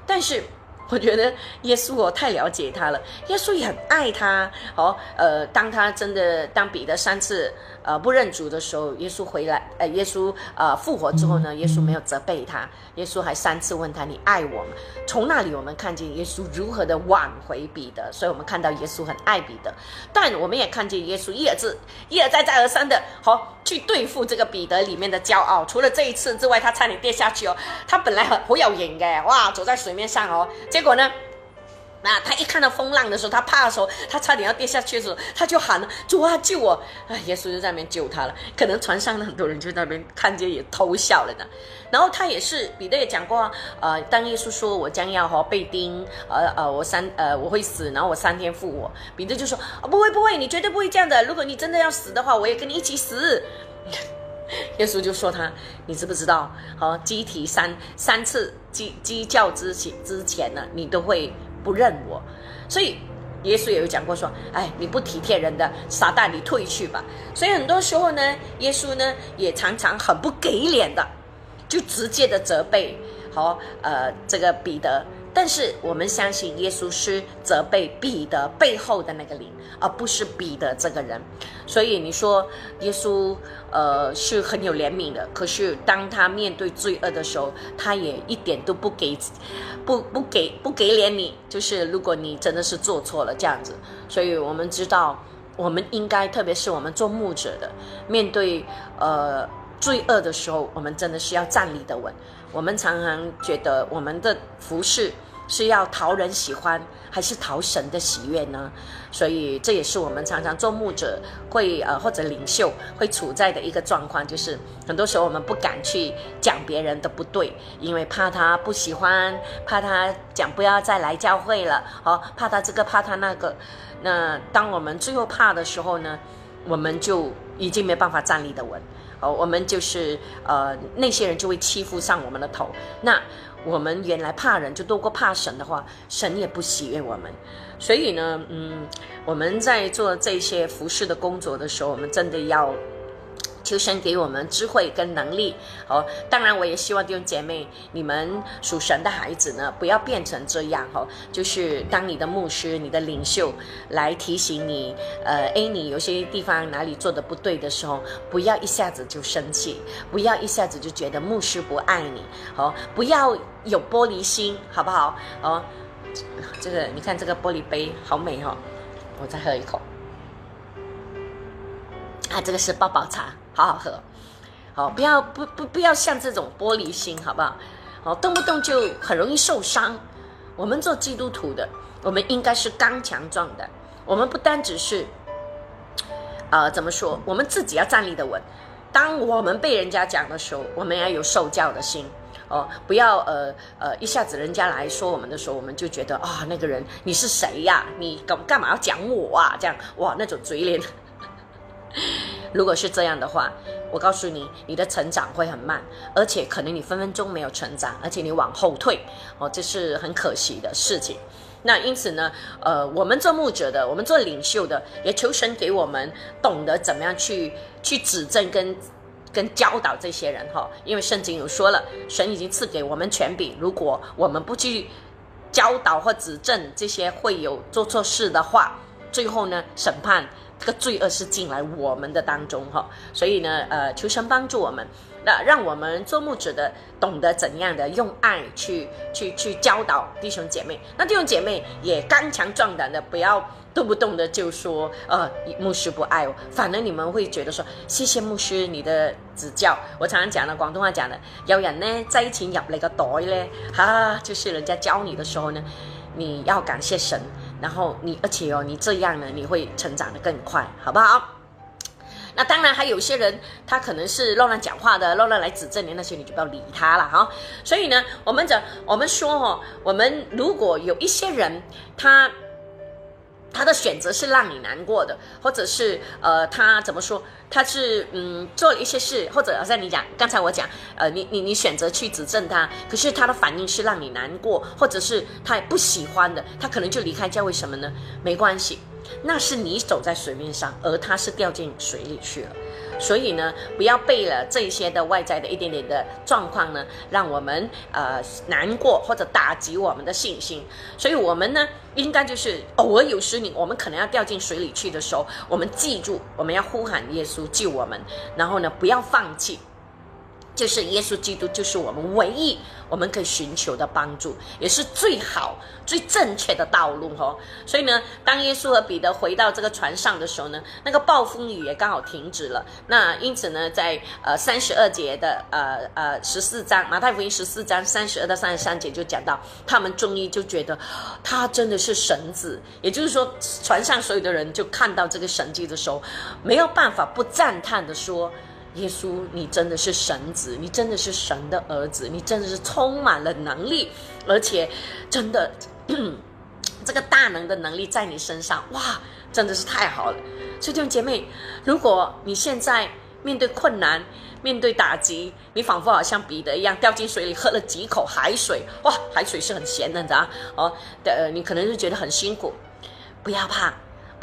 S1: 但是 我觉得耶稣我太了解他了，耶稣也很爱他。哦，呃，当他真的当彼得三次。呃，不认主的时候，耶稣回来，呃，耶稣呃复活之后呢，耶稣没有责备他，耶稣还三次问他：“你爱我吗？”从那里我们看见耶稣如何的挽回彼得，所以我们看到耶稣很爱彼得，但我们也看见耶稣一而再、一而再、再而三的，好去对付这个彼得里面的骄傲。除了这一次之外，他差点跌下去哦，他本来很好有瘾的，哇，走在水面上哦，结果呢？那他一看到风浪的时候，他怕的时候，他差点要跌下去的时候，他就喊了：“主啊，救我！”哎，耶稣就在那边救他了。可能船上的很多人就在那边看见也偷笑了呢。然后他也是彼得也讲过，呃，当耶稣说我将要哈被钉，呃呃，我三呃我会死，然后我三天复活。彼得就说：“啊，不会不会，你绝对不会这样的。如果你真的要死的话，我也跟你一起死。”耶稣就说他：“你知不知道？好，鸡啼三三次鸡鸡叫之前之前呢，你都会。”不认我，所以耶稣也有讲过说：“哎，你不体贴人的撒旦，你退去吧。”所以很多时候呢，耶稣呢也常常很不给脸的，就直接的责备和呃这个彼得。但是我们相信耶稣是责备彼得背后的那个灵，而不是彼得这个人。所以你说耶稣呃是很有怜悯的，可是当他面对罪恶的时候，他也一点都不给不不给不给脸你。就是如果你真的是做错了这样子，所以我们知道我们应该，特别是我们做牧者的，面对呃罪恶的时候，我们真的是要站立的稳。我们常常觉得我们的服饰。是要讨人喜欢，还是讨神的喜悦呢？所以这也是我们常常做牧者会呃或者领袖会处在的一个状况，就是很多时候我们不敢去讲别人的不对，因为怕他不喜欢，怕他讲不要再来教会了，哦，怕他这个怕他那个。那当我们最后怕的时候呢，我们就已经没办法站立的稳，哦，我们就是呃那些人就会欺负上我们的头，那。我们原来怕人，就多过怕神的话，神也不喜悦我们。所以呢，嗯，我们在做这些服饰的工作的时候，我们真的要求神给我们智慧跟能力哦。当然，我也希望弟兄姐妹，你们属神的孩子呢，不要变成这样哦。就是当你的牧师、你的领袖来提醒你，呃，A 你有些地方哪里做的不对的时候，不要一下子就生气，不要一下子就觉得牧师不爱你哦。不要有玻璃心，好不好？哦，这个你看这个玻璃杯好美哦，我再喝一口。啊，这个是抱抱茶。好好喝，好不要不不不要像这种玻璃心，好不好？好动不动就很容易受伤。我们做基督徒的，我们应该是刚强壮的。我们不单只是，呃，怎么说？我们自己要站立的稳。当我们被人家讲的时候，我们要有受教的心哦，不要呃呃一下子人家来说我们的时候，我们就觉得啊，那个人你是谁呀？你干干嘛要讲我啊？这样哇，那种嘴脸。如果是这样的话，我告诉你，你的成长会很慢，而且可能你分分钟没有成长，而且你往后退，哦，这是很可惜的事情。那因此呢，呃，我们做牧者的，我们做领袖的，也求神给我们懂得怎么样去去指正跟跟教导这些人哈，因为圣经有说了，神已经赐给我们权柄，如果我们不去教导或指正这些会有做错事的话，最后呢，审判。个罪恶是进来我们的当中哈，所以呢，呃，求神帮助我们，那让我们做牧者的懂得怎样的用爱去去去教导弟兄姐妹，那弟兄姐妹也刚强壮胆的，不要动不动的就说，呃，牧师不爱我，反而你们会觉得说，谢谢牧师你的指教。我常常讲的广东话讲的，有人呢在一起入你个袋呢，哈，就是人家教你的时候呢，你要感谢神。然后你，而且哦，你这样呢，你会成长的更快，好不好？那当然，还有一些人他可能是乱乱讲话的，乱乱来指正你那些，你就不要理他了哈。所以呢，我们讲，我们说哦，我们如果有一些人他。他的选择是让你难过的，或者是呃，他怎么说？他是嗯做了一些事，或者好像你讲刚才我讲，呃，你你你选择去指正他，可是他的反应是让你难过，或者是他不喜欢的，他可能就离开教为什么呢？没关系，那是你走在水面上，而他是掉进水里去了。所以呢，不要被了这些的外在的一点点的状况呢，让我们呃难过或者打击我们的信心。所以，我们呢，应该就是偶尔有时你我们可能要掉进水里去的时候，我们记住我们要呼喊耶稣救我们，然后呢，不要放弃。就是耶稣基督，就是我们唯一我们可以寻求的帮助，也是最好、最正确的道路哦。所以呢，当耶稣和彼得回到这个船上的时候呢，那个暴风雨也刚好停止了。那因此呢，在呃三十二节的呃呃十四章马太福音十四章三十二到三十三节就讲到，他们终于就觉得他真的是神子，也就是说，船上所有的人就看到这个神迹的时候，没有办法不赞叹的说。耶稣，你真的是神子，你真的是神的儿子，你真的是充满了能力，而且真的这个大能的能力在你身上，哇，真的是太好了。所以弟兄姐妹，如果你现在面对困难、面对打击，你仿佛好像彼得一样掉进水里，喝了几口海水，哇，海水是很咸的，你知道哦，的，你可能是觉得很辛苦，不要怕。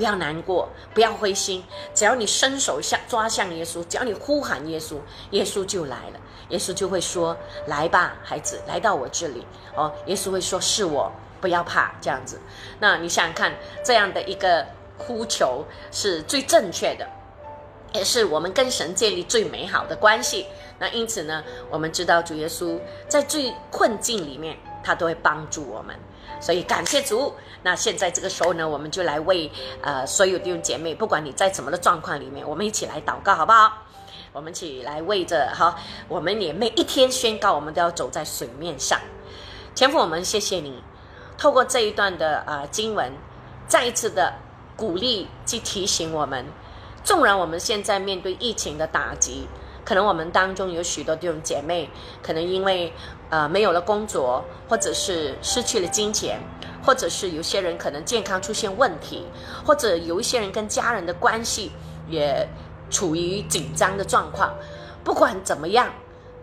S1: 不要难过，不要灰心。只要你伸手向抓向耶稣，只要你呼喊耶稣，耶稣就来了。耶稣就会说：“来吧，孩子，来到我这里。”哦，耶稣会说：“是我，不要怕。”这样子。那你想想看，这样的一个呼求是最正确的，也是我们跟神建立最美好的关系。那因此呢，我们知道主耶稣在最困境里面，他都会帮助我们。所以感谢主。那现在这个时候呢，我们就来为呃所有弟兄姐妹，不管你在怎么的状况里面，我们一起来祷告，好不好？我们一起来为着哈，我们也每一天宣告，我们都要走在水面上。天父，我们谢谢你，透过这一段的呃经文，再一次的鼓励及提醒我们，纵然我们现在面对疫情的打击，可能我们当中有许多弟兄姐妹，可能因为呃没有了工作，或者是失去了金钱。或者是有些人可能健康出现问题，或者有一些人跟家人的关系也处于紧张的状况。不管怎么样，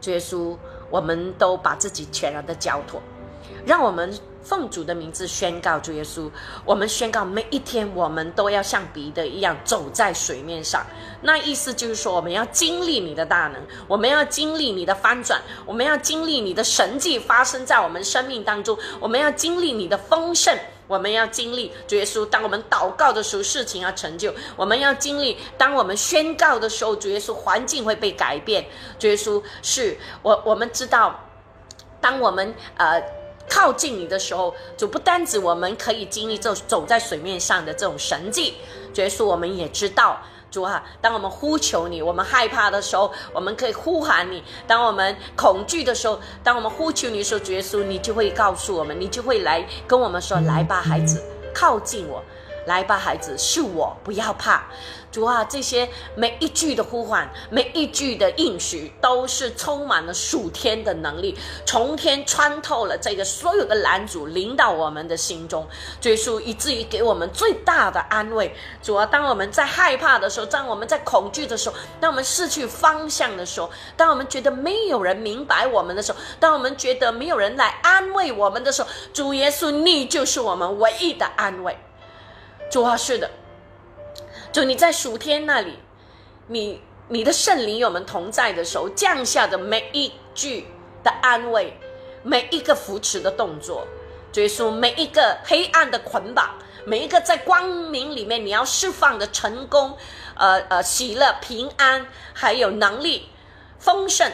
S1: 耶稣，我们都把自己全然的交托，让我们奉主的名字宣告，主耶稣，我们宣告每一天，我们都要像彼得一样走在水面上。那意思就是说，我们要经历你的大能，我们要经历你的翻转，我们要经历你的神迹发生在我们生命当中，我们要经历你的丰盛，我们要经历主耶稣。当我们祷告的时候，事情要成就；我们要经历，当我们宣告的时候，主耶稣环境会被改变。主耶稣是我，我们知道，当我们呃。靠近你的时候，主不单止我们可以经历这走在水面上的这种神迹，主耶稣，我们也知道，主啊，当我们呼求你，我们害怕的时候，我们可以呼喊你；当我们恐惧的时候，当我们呼求你的时候，耶稣，你就会告诉我们，你就会来跟我们说：“来吧，孩子，靠近我。”来吧，孩子，是我，不要怕。主啊，这些每一句的呼唤，每一句的应许，都是充满了属天的能力，从天穿透了这个所有的拦阻，领导我们的心中，追溯以至于给我们最大的安慰。主啊，当我们在害怕的时候，当我们在恐惧的时候，当我们失去方向的时候，当我们觉得没有人明白我们的时候，当我们觉得没有人来安慰我们的时候，主耶稣，你就是我们唯一的安慰。主啊，是的，主你在暑天那里，你你的圣灵与我们同在的时候，降下的每一句的安慰，每一个扶持的动作，耶稣每一个黑暗的捆绑，每一个在光明里面你要释放的成功，呃呃喜乐平安，还有能力丰盛，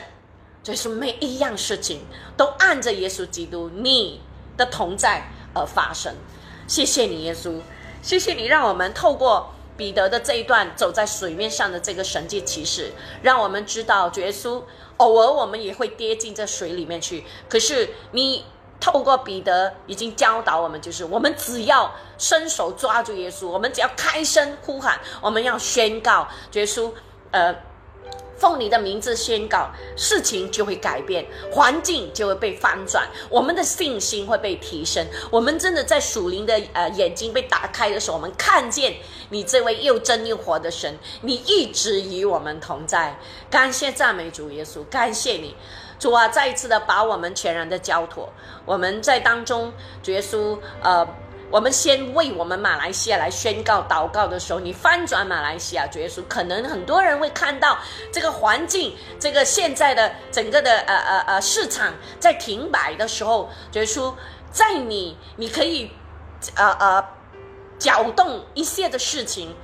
S1: 耶稣每一样事情都按着耶稣基督你的同在而发生。谢谢你，耶稣。谢谢你，让我们透过彼得的这一段走在水面上的这个神迹启示，让我们知道耶稣偶尔我们也会跌进这水里面去。可是你透过彼得已经教导我们，就是我们只要伸手抓住耶稣，我们只要开声呼喊，我们要宣告耶稣，呃。奉你的名字宣告，事情就会改变，环境就会被翻转，我们的信心会被提升。我们真的在属灵的呃眼睛被打开的时候，我们看见你这位又真又活的神，你一直与我们同在。感谢赞美主耶稣，感谢你，主啊，再一次的把我们全然的交托。我们在当中，主耶稣，呃。我们先为我们马来西亚来宣告祷告的时候，你翻转马来西亚，主耶稣，可能很多人会看到这个环境，这个现在的整个的呃呃呃市场在停摆的时候，主耶稣，在你你可以呃呃搅动一些的事情。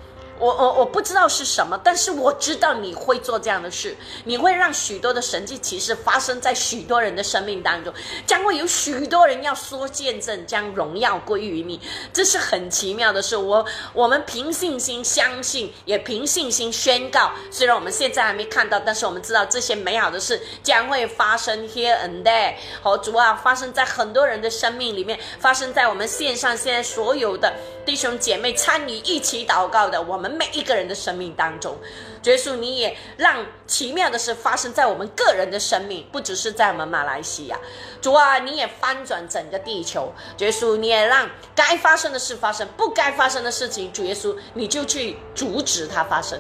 S1: 我我我不知道是什么，但是我知道你会做这样的事，你会让许多的神迹奇事发生在许多人的生命当中，将会有许多人要说见证，将荣耀归于你，这是很奇妙的事。我我们凭信心相信，也凭信心宣告。虽然我们现在还没看到，但是我们知道这些美好的事将会发生 here and there。好，主啊，发生在很多人的生命里面，发生在我们线上现在所有的弟兄姐妹参与一起祷告的我们。每一个人的生命当中，耶稣，你也让奇妙的事发生在我们个人的生命，不只是在我们马来西亚。主啊，你也翻转整个地球。耶稣，你也让该发生的事发生，不该发生的事情，主耶稣，你就去阻止它发生。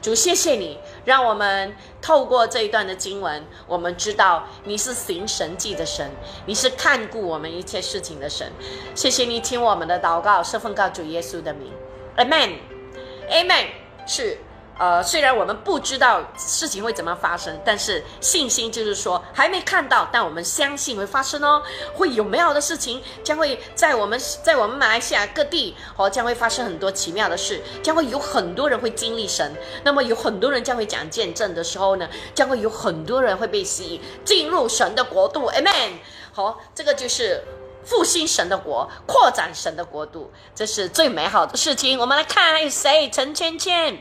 S1: 主，谢谢你，让我们透过这一段的经文，我们知道你是行神迹的神，你是看顾我们一切事情的神。谢谢你听我们的祷告，是奉告主耶稣的名，Amen。Amen，是，呃，虽然我们不知道事情会怎么发生，但是信心就是说还没看到，但我们相信会发生哦，会有美好的事情将会在我们在我们马来西亚各地哦，将会发生很多奇妙的事，将会有很多人会经历神，那么有很多人将会讲见证的时候呢，将会有很多人会被吸引进入神的国度，Amen，好，这个就是。复兴神的国扩展神的国度。这是最美好的事情。我们来看还有谁？陈芊芊。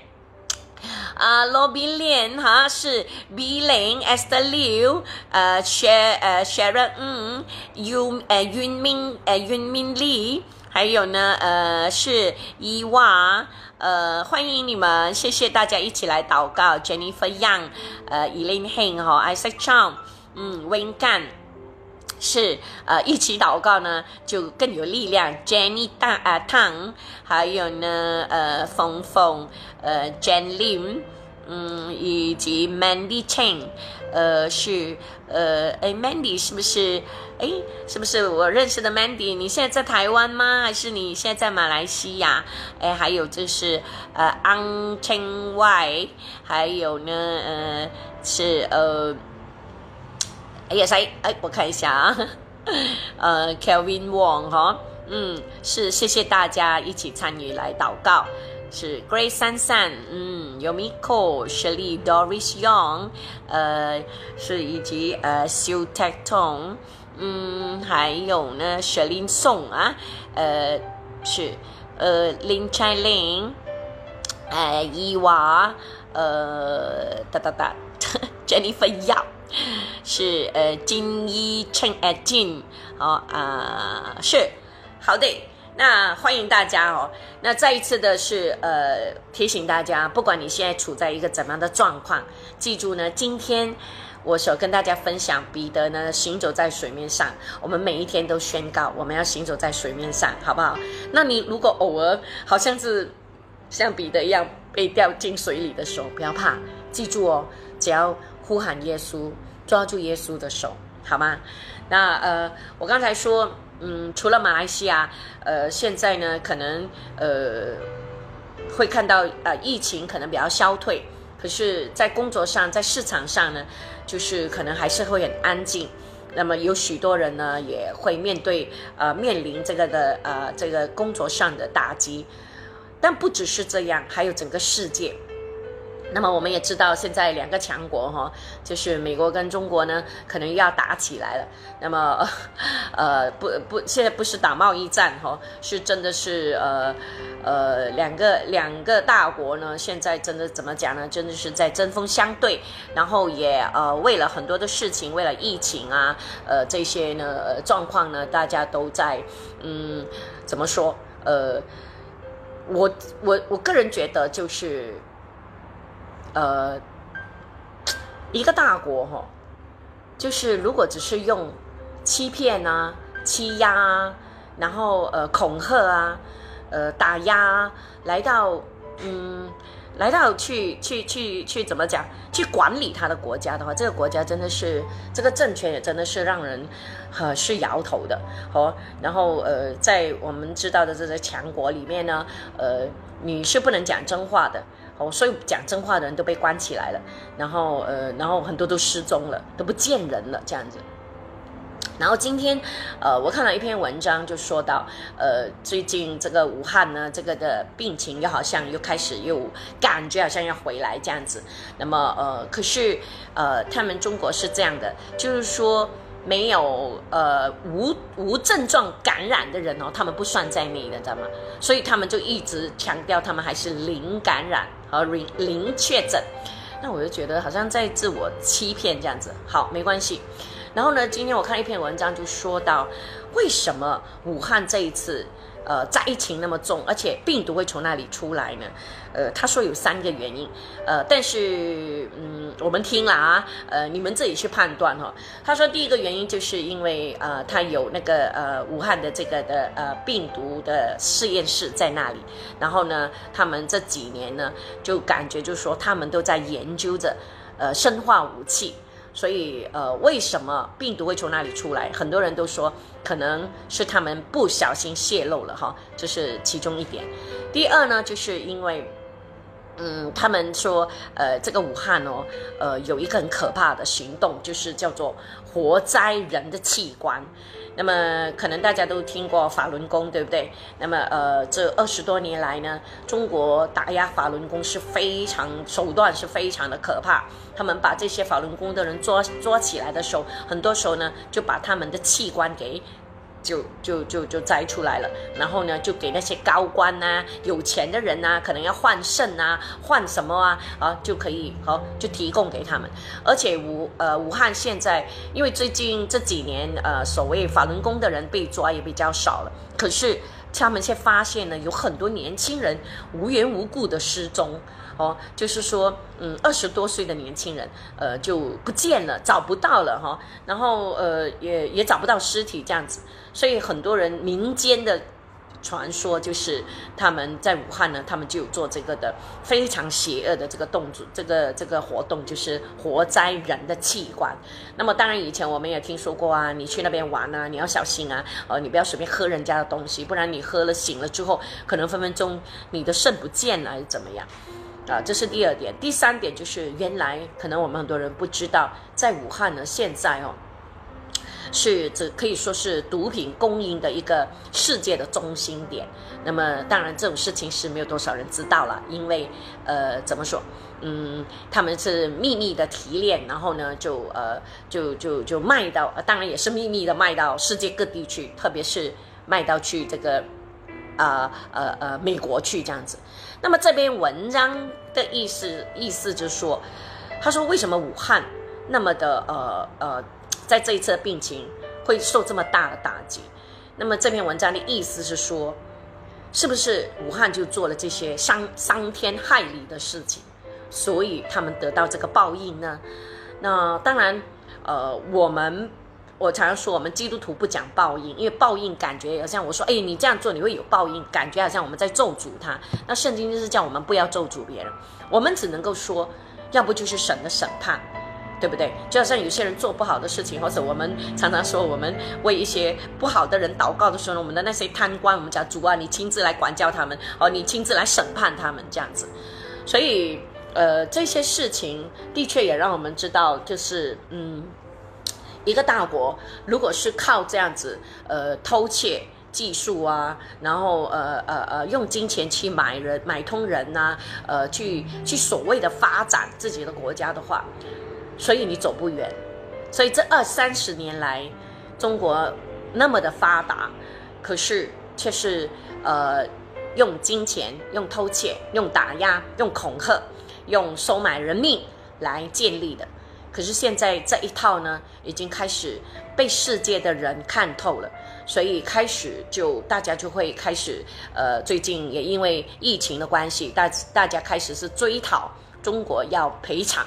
S1: 啊罗碧莲哈是比林 s 的刘呃 shira shira 嗯 yoom 呃云明呃云明丽还有呢呃是伊娃呃欢迎你们。谢谢大家一起来祷告。Jennifer young 呃伊琳 Hing 哈 i say chum 嗯 wang gang 是呃，一起祷告呢，就更有力量。Jenny 大啊汤，还有呢呃，峰峰呃，Jen Lim，嗯，以及 Mandy Chen，呃，是呃，哎，Mandy 是不是？哎，是不是我认识的 Mandy？你现在在台湾吗？还是你现在在马来西亚？哎，还有就是呃 Ang Cheng Y，还有呢，呃，是呃，哎呀谁？哎，我看一下啊，呃，Kelvin Wong 哈，嗯，是谢谢大家一起参与来祷告。是 Grace 三三，嗯，Yomiko、Shelly、Doris Young，呃，是以及呃 Siu Tek Tong，嗯，还有呢 Shelly Song 啊，呃，是呃 Lin Chai Ling，呃伊娃，呃哒哒哒，Jennifer Yap，是呃金一 Chen 呃金，好啊，是好的。那欢迎大家哦。那再一次的是，呃，提醒大家，不管你现在处在一个怎么样的状况，记住呢，今天我所跟大家分享，彼得呢行走在水面上，我们每一天都宣告，我们要行走在水面上，好不好？那你如果偶尔好像是像彼得一样被掉进水里的时候，不要怕，记住哦，只要呼喊耶稣，抓住耶稣的手，好吗？那呃，我刚才说。嗯，除了马来西亚，呃，现在呢，可能呃会看到呃疫情可能比较消退，可是，在工作上，在市场上呢，就是可能还是会很安静。那么有许多人呢，也会面对呃面临这个的呃这个工作上的打击，但不只是这样，还有整个世界。那么我们也知道，现在两个强国哈，就是美国跟中国呢，可能要打起来了。那么，呃，不不，现在不是打贸易战哈，是真的是呃呃两个两个大国呢，现在真的怎么讲呢？真的是在针锋相对，然后也呃为了很多的事情，为了疫情啊，呃这些呢状况呢，大家都在嗯怎么说？呃，我我我个人觉得就是。呃，一个大国哈，就是如果只是用欺骗啊、欺压啊，然后呃恐吓啊、呃打压啊来到嗯来到去去去去怎么讲去管理他的国家的话，这个国家真的是这个政权也真的是让人呃是摇头的哦。然后呃，在我们知道的这些强国里面呢，呃，你是不能讲真话的。哦，所以讲真话的人都被关起来了，然后呃，然后很多都失踪了，都不见人了，这样子。然后今天，呃，我看到一篇文章，就说到，呃，最近这个武汉呢，这个的病情又好像又开始又感觉好像要回来这样子。那么呃，可是呃，他们中国是这样的，就是说。没有呃无无症状感染的人哦，他们不算在内的，知道吗？所以他们就一直强调他们还是零感染和零零确诊。那我就觉得好像在自我欺骗这样子。好，没关系。然后呢，今天我看一篇文章就说到，为什么武汉这一次。呃，灾情那么重，而且病毒会从那里出来呢？呃，他说有三个原因，呃，但是嗯，我们听了啊，呃，你们自己去判断哈。他说第一个原因就是因为呃，他有那个呃武汉的这个的呃病毒的实验室在那里，然后呢，他们这几年呢就感觉就是说他们都在研究着呃生化武器。所以，呃，为什么病毒会从那里出来？很多人都说，可能是他们不小心泄露了哈，这是其中一点。第二呢，就是因为，嗯，他们说，呃，这个武汉哦，呃，有一个很可怕的行动，就是叫做活摘人的器官。那么可能大家都听过法轮功，对不对？那么呃，这二十多年来呢，中国打压法轮功是非常手段是非常的可怕。他们把这些法轮功的人抓抓起来的时候，很多时候呢，就把他们的器官给。就就就就摘出来了，然后呢，就给那些高官呐、有钱的人呐，可能要换肾啊、换什么啊，啊，就可以好就提供给他们。而且武呃武汉现在，因为最近这几年呃所谓法轮功的人被抓也比较少了，可是他们却发现呢，有很多年轻人无缘无故的失踪。哦，就是说，嗯，二十多岁的年轻人，呃，就不见了，找不到了哈，然后呃，也也找不到尸体这样子，所以很多人民间的传说，就是他们在武汉呢，他们就有做这个的非常邪恶的这个动作，这个这个活动就是活摘人的器官。那么当然以前我们也听说过啊，你去那边玩啊，你要小心啊，呃，你不要随便喝人家的东西，不然你喝了醒了之后，可能分分钟你的肾不见了，还是怎么样？啊，这是第二点。第三点就是原来可能我们很多人不知道，在武汉呢，现在哦。是，这可以说是毒品供应的一个世界的中心点。那么，当然这种事情是没有多少人知道了，因为，呃，怎么说？嗯，他们是秘密的提炼，然后呢，就呃，就就就卖到，当然也是秘密的卖到世界各地去，特别是卖到去这个，呃呃呃，美国去这样子。那么这篇文章的意思意思就是说，他说为什么武汉那么的呃呃。在这一次的病情会受这么大的打击，那么这篇文章的意思是说，是不是武汉就做了这些伤伤天害理的事情，所以他们得到这个报应呢？那当然，呃，我们我常常说，我们基督徒不讲报应，因为报应感觉好像我说，哎，你这样做你会有报应，感觉好像我们在咒诅他。那圣经就是叫我们不要咒诅别人，我们只能够说，要不就是神的审判。对不对？就好像有些人做不好的事情，或者我们常常说，我们为一些不好的人祷告的时候呢，我们的那些贪官，我们讲主啊，你亲自来管教他们，哦，你亲自来审判他们，这样子。所以，呃，这些事情的确也让我们知道，就是嗯，一个大国如果是靠这样子，呃，偷窃技术啊，然后呃呃呃，用金钱去买人、买通人呐，呃，去去所谓的发展自己的国家的话。所以你走不远，所以这二三十年来，中国那么的发达，可是却是呃用金钱、用偷窃、用打压、用恐吓、用收买人命来建立的。可是现在这一套呢，已经开始被世界的人看透了，所以开始就大家就会开始呃，最近也因为疫情的关系，大大家开始是追讨中国要赔偿。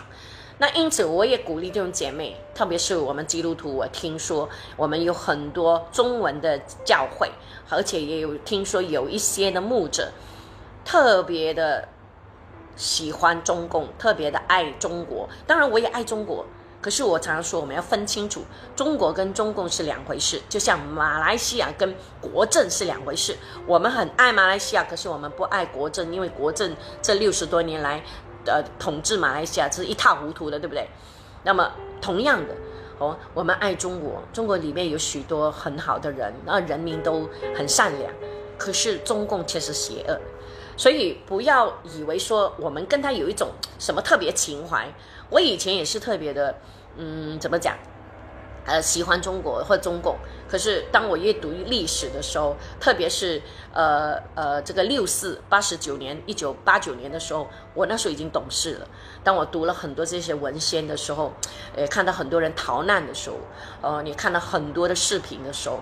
S1: 那因此，我也鼓励这种姐妹，特别是我们基督徒。我听说我们有很多中文的教会，而且也有听说有一些的牧者特别的喜欢中共，特别的爱中国。当然，我也爱中国。可是我常常说，我们要分清楚，中国跟中共是两回事。就像马来西亚跟国政是两回事。我们很爱马来西亚，可是我们不爱国政，因为国政这六十多年来。呃，统治马来西亚是一塌糊涂的，对不对？那么同样的，哦，我们爱中国，中国里面有许多很好的人，那人民都很善良，可是中共却是邪恶，所以不要以为说我们跟他有一种什么特别情怀。我以前也是特别的，嗯，怎么讲？呃，喜欢中国或中共，可是当我阅读历史的时候，特别是呃呃这个六四八十九年一九八九年的时候，我那时候已经懂事了。当我读了很多这些文献的时候，呃，看到很多人逃难的时候，呃，你看到很多的视频的时候，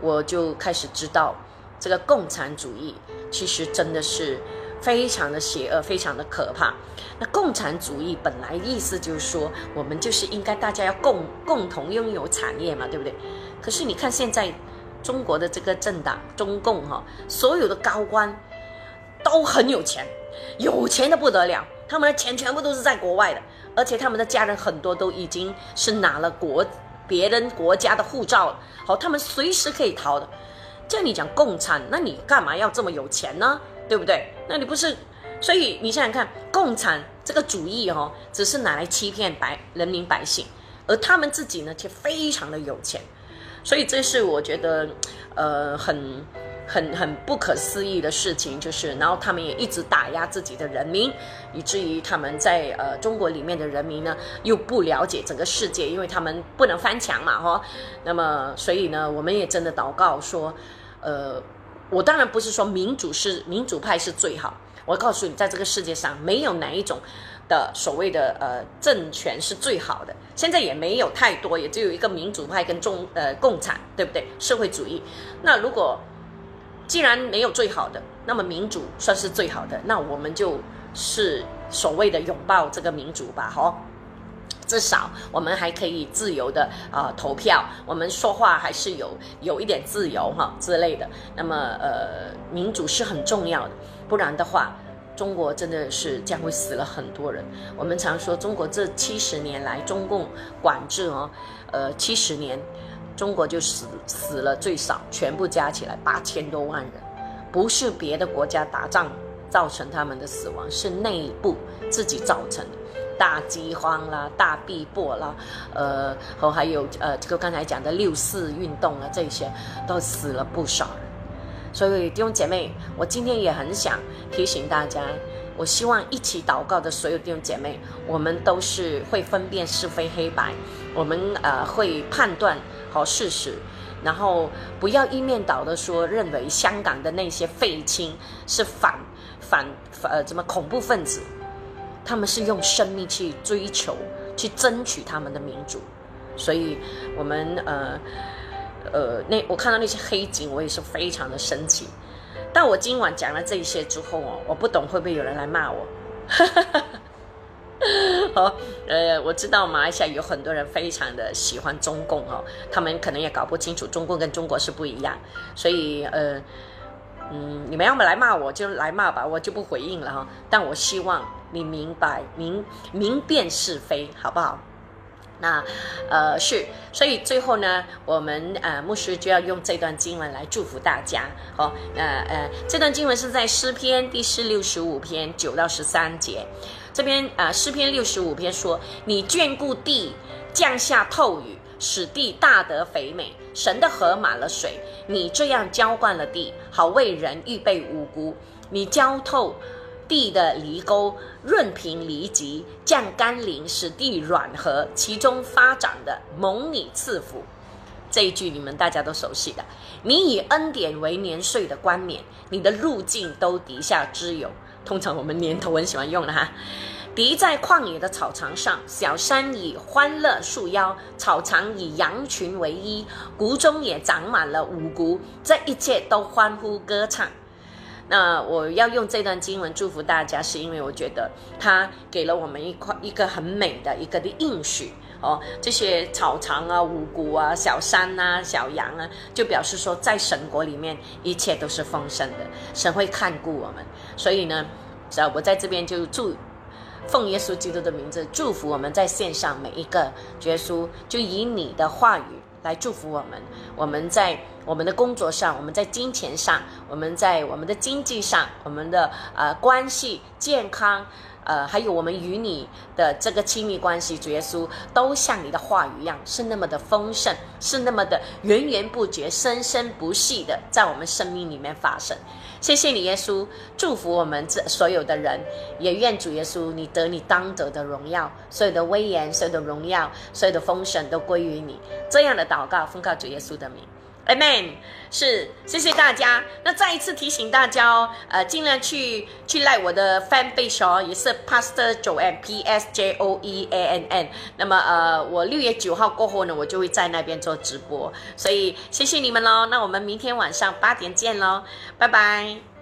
S1: 我就开始知道，这个共产主义其实真的是。非常的邪恶，非常的可怕。那共产主义本来意思就是说，我们就是应该大家要共共同拥有产业嘛，对不对？可是你看现在中国的这个政党中共哈，所有的高官都很有钱，有钱的不得了，他们的钱全部都是在国外的，而且他们的家人很多都已经是拿了国别人国家的护照了，好，他们随时可以逃的。叫你讲共产，那你干嘛要这么有钱呢？对不对？那你不是，所以你想想看，共产这个主义哦，只是拿来欺骗百人民百姓，而他们自己呢，却非常的有钱，所以这是我觉得，呃，很很很不可思议的事情，就是，然后他们也一直打压自己的人民，以至于他们在呃中国里面的人民呢，又不了解整个世界，因为他们不能翻墙嘛，哈，那么所以呢，我们也真的祷告说，呃。我当然不是说民主是民主派是最好，我告诉你，在这个世界上没有哪一种的所谓的呃政权是最好的，现在也没有太多，也只有一个民主派跟中呃共产，对不对？社会主义。那如果既然没有最好的，那么民主算是最好的，那我们就是所谓的拥抱这个民主吧，好。至少我们还可以自由的啊投票，我们说话还是有有一点自由哈之类的。那么呃，民主是很重要的，不然的话，中国真的是将会死了很多人。我们常说中国这七十年来中共管制哦，呃七十年，中国就死死了最少全部加起来八千多万人，不是别的国家打仗造成他们的死亡，是内部自己造成的。大饥荒啦，大逼迫啦，呃，和还有呃，这个刚才讲的六四运动啊，这些都死了不少人。所以弟兄姐妹，我今天也很想提醒大家，我希望一起祷告的所有弟兄姐妹，我们都是会分辨是非黑白，我们呃会判断好事实，然后不要一面倒的说认为香港的那些废青是反反呃怎么恐怖分子。他们是用生命去追求、去争取他们的民主，所以，我们呃呃，那我看到那些黑警，我也是非常的生气。但我今晚讲了这些之后哦，我不懂会不会有人来骂我。好，呃，我知道马来西亚有很多人非常的喜欢中共哦，他们可能也搞不清楚中共跟中国是不一样，所以呃。嗯，你们要么来骂我，就来骂吧，我就不回应了哈。但我希望你明白明明辨是非，好不好？那呃是，所以最后呢，我们呃牧师就要用这段经文来祝福大家。好，呃呃，这段经文是在诗篇第四六十五篇九到十三节。这边呃，诗篇六十五篇说：“你眷顾地，降下透雨。”使地大得肥美，神的河满了水。你这样浇灌了地，好为人预备五谷。你浇透地的犁沟，润平犁脊，降甘霖，使地软和，其中发展的蒙你赐福。这一句你们大家都熟悉的。你以恩典为年岁的冠冕，你的路径都底下之有。通常我们年头很喜欢用的哈。敌在旷野的草场上，小山以欢乐束腰，草场以羊群为衣，谷中也长满了五谷，这一切都欢呼歌唱。那我要用这段经文祝福大家，是因为我觉得它给了我们一块一个很美的一个的应许哦。这些草场啊、五谷啊、小山啊、小羊啊，就表示说，在神国里面一切都是丰盛的，神会看顾我们。所以呢，只要我在这边就祝。奉耶稣基督的名字祝福我们在线上每一个耶稣，就以你的话语来祝福我们。我们在我们的工作上，我们在金钱上，我们在我们的经济上，我们的呃关系、健康。呃，还有我们与你的这个亲密关系，主耶稣都像你的话语一样，是那么的丰盛，是那么的源源不绝、生生不息的在我们生命里面发生。谢谢你，耶稣，祝福我们这所有的人，也愿主耶稣你得你当得的荣耀，所有的威严、所有的荣耀、所有的丰盛都归于你。这样的祷告，奉告主耶稣的名。Amen，是谢谢大家。那再一次提醒大家哦，呃，尽量去去赖我的 fan page 哦，也是 Pastor Joan P S J O E A N N。那么呃，我六月九号过后呢，我就会在那边做直播。所以谢谢你们喽。那我们明天晚上八点见喽，拜拜。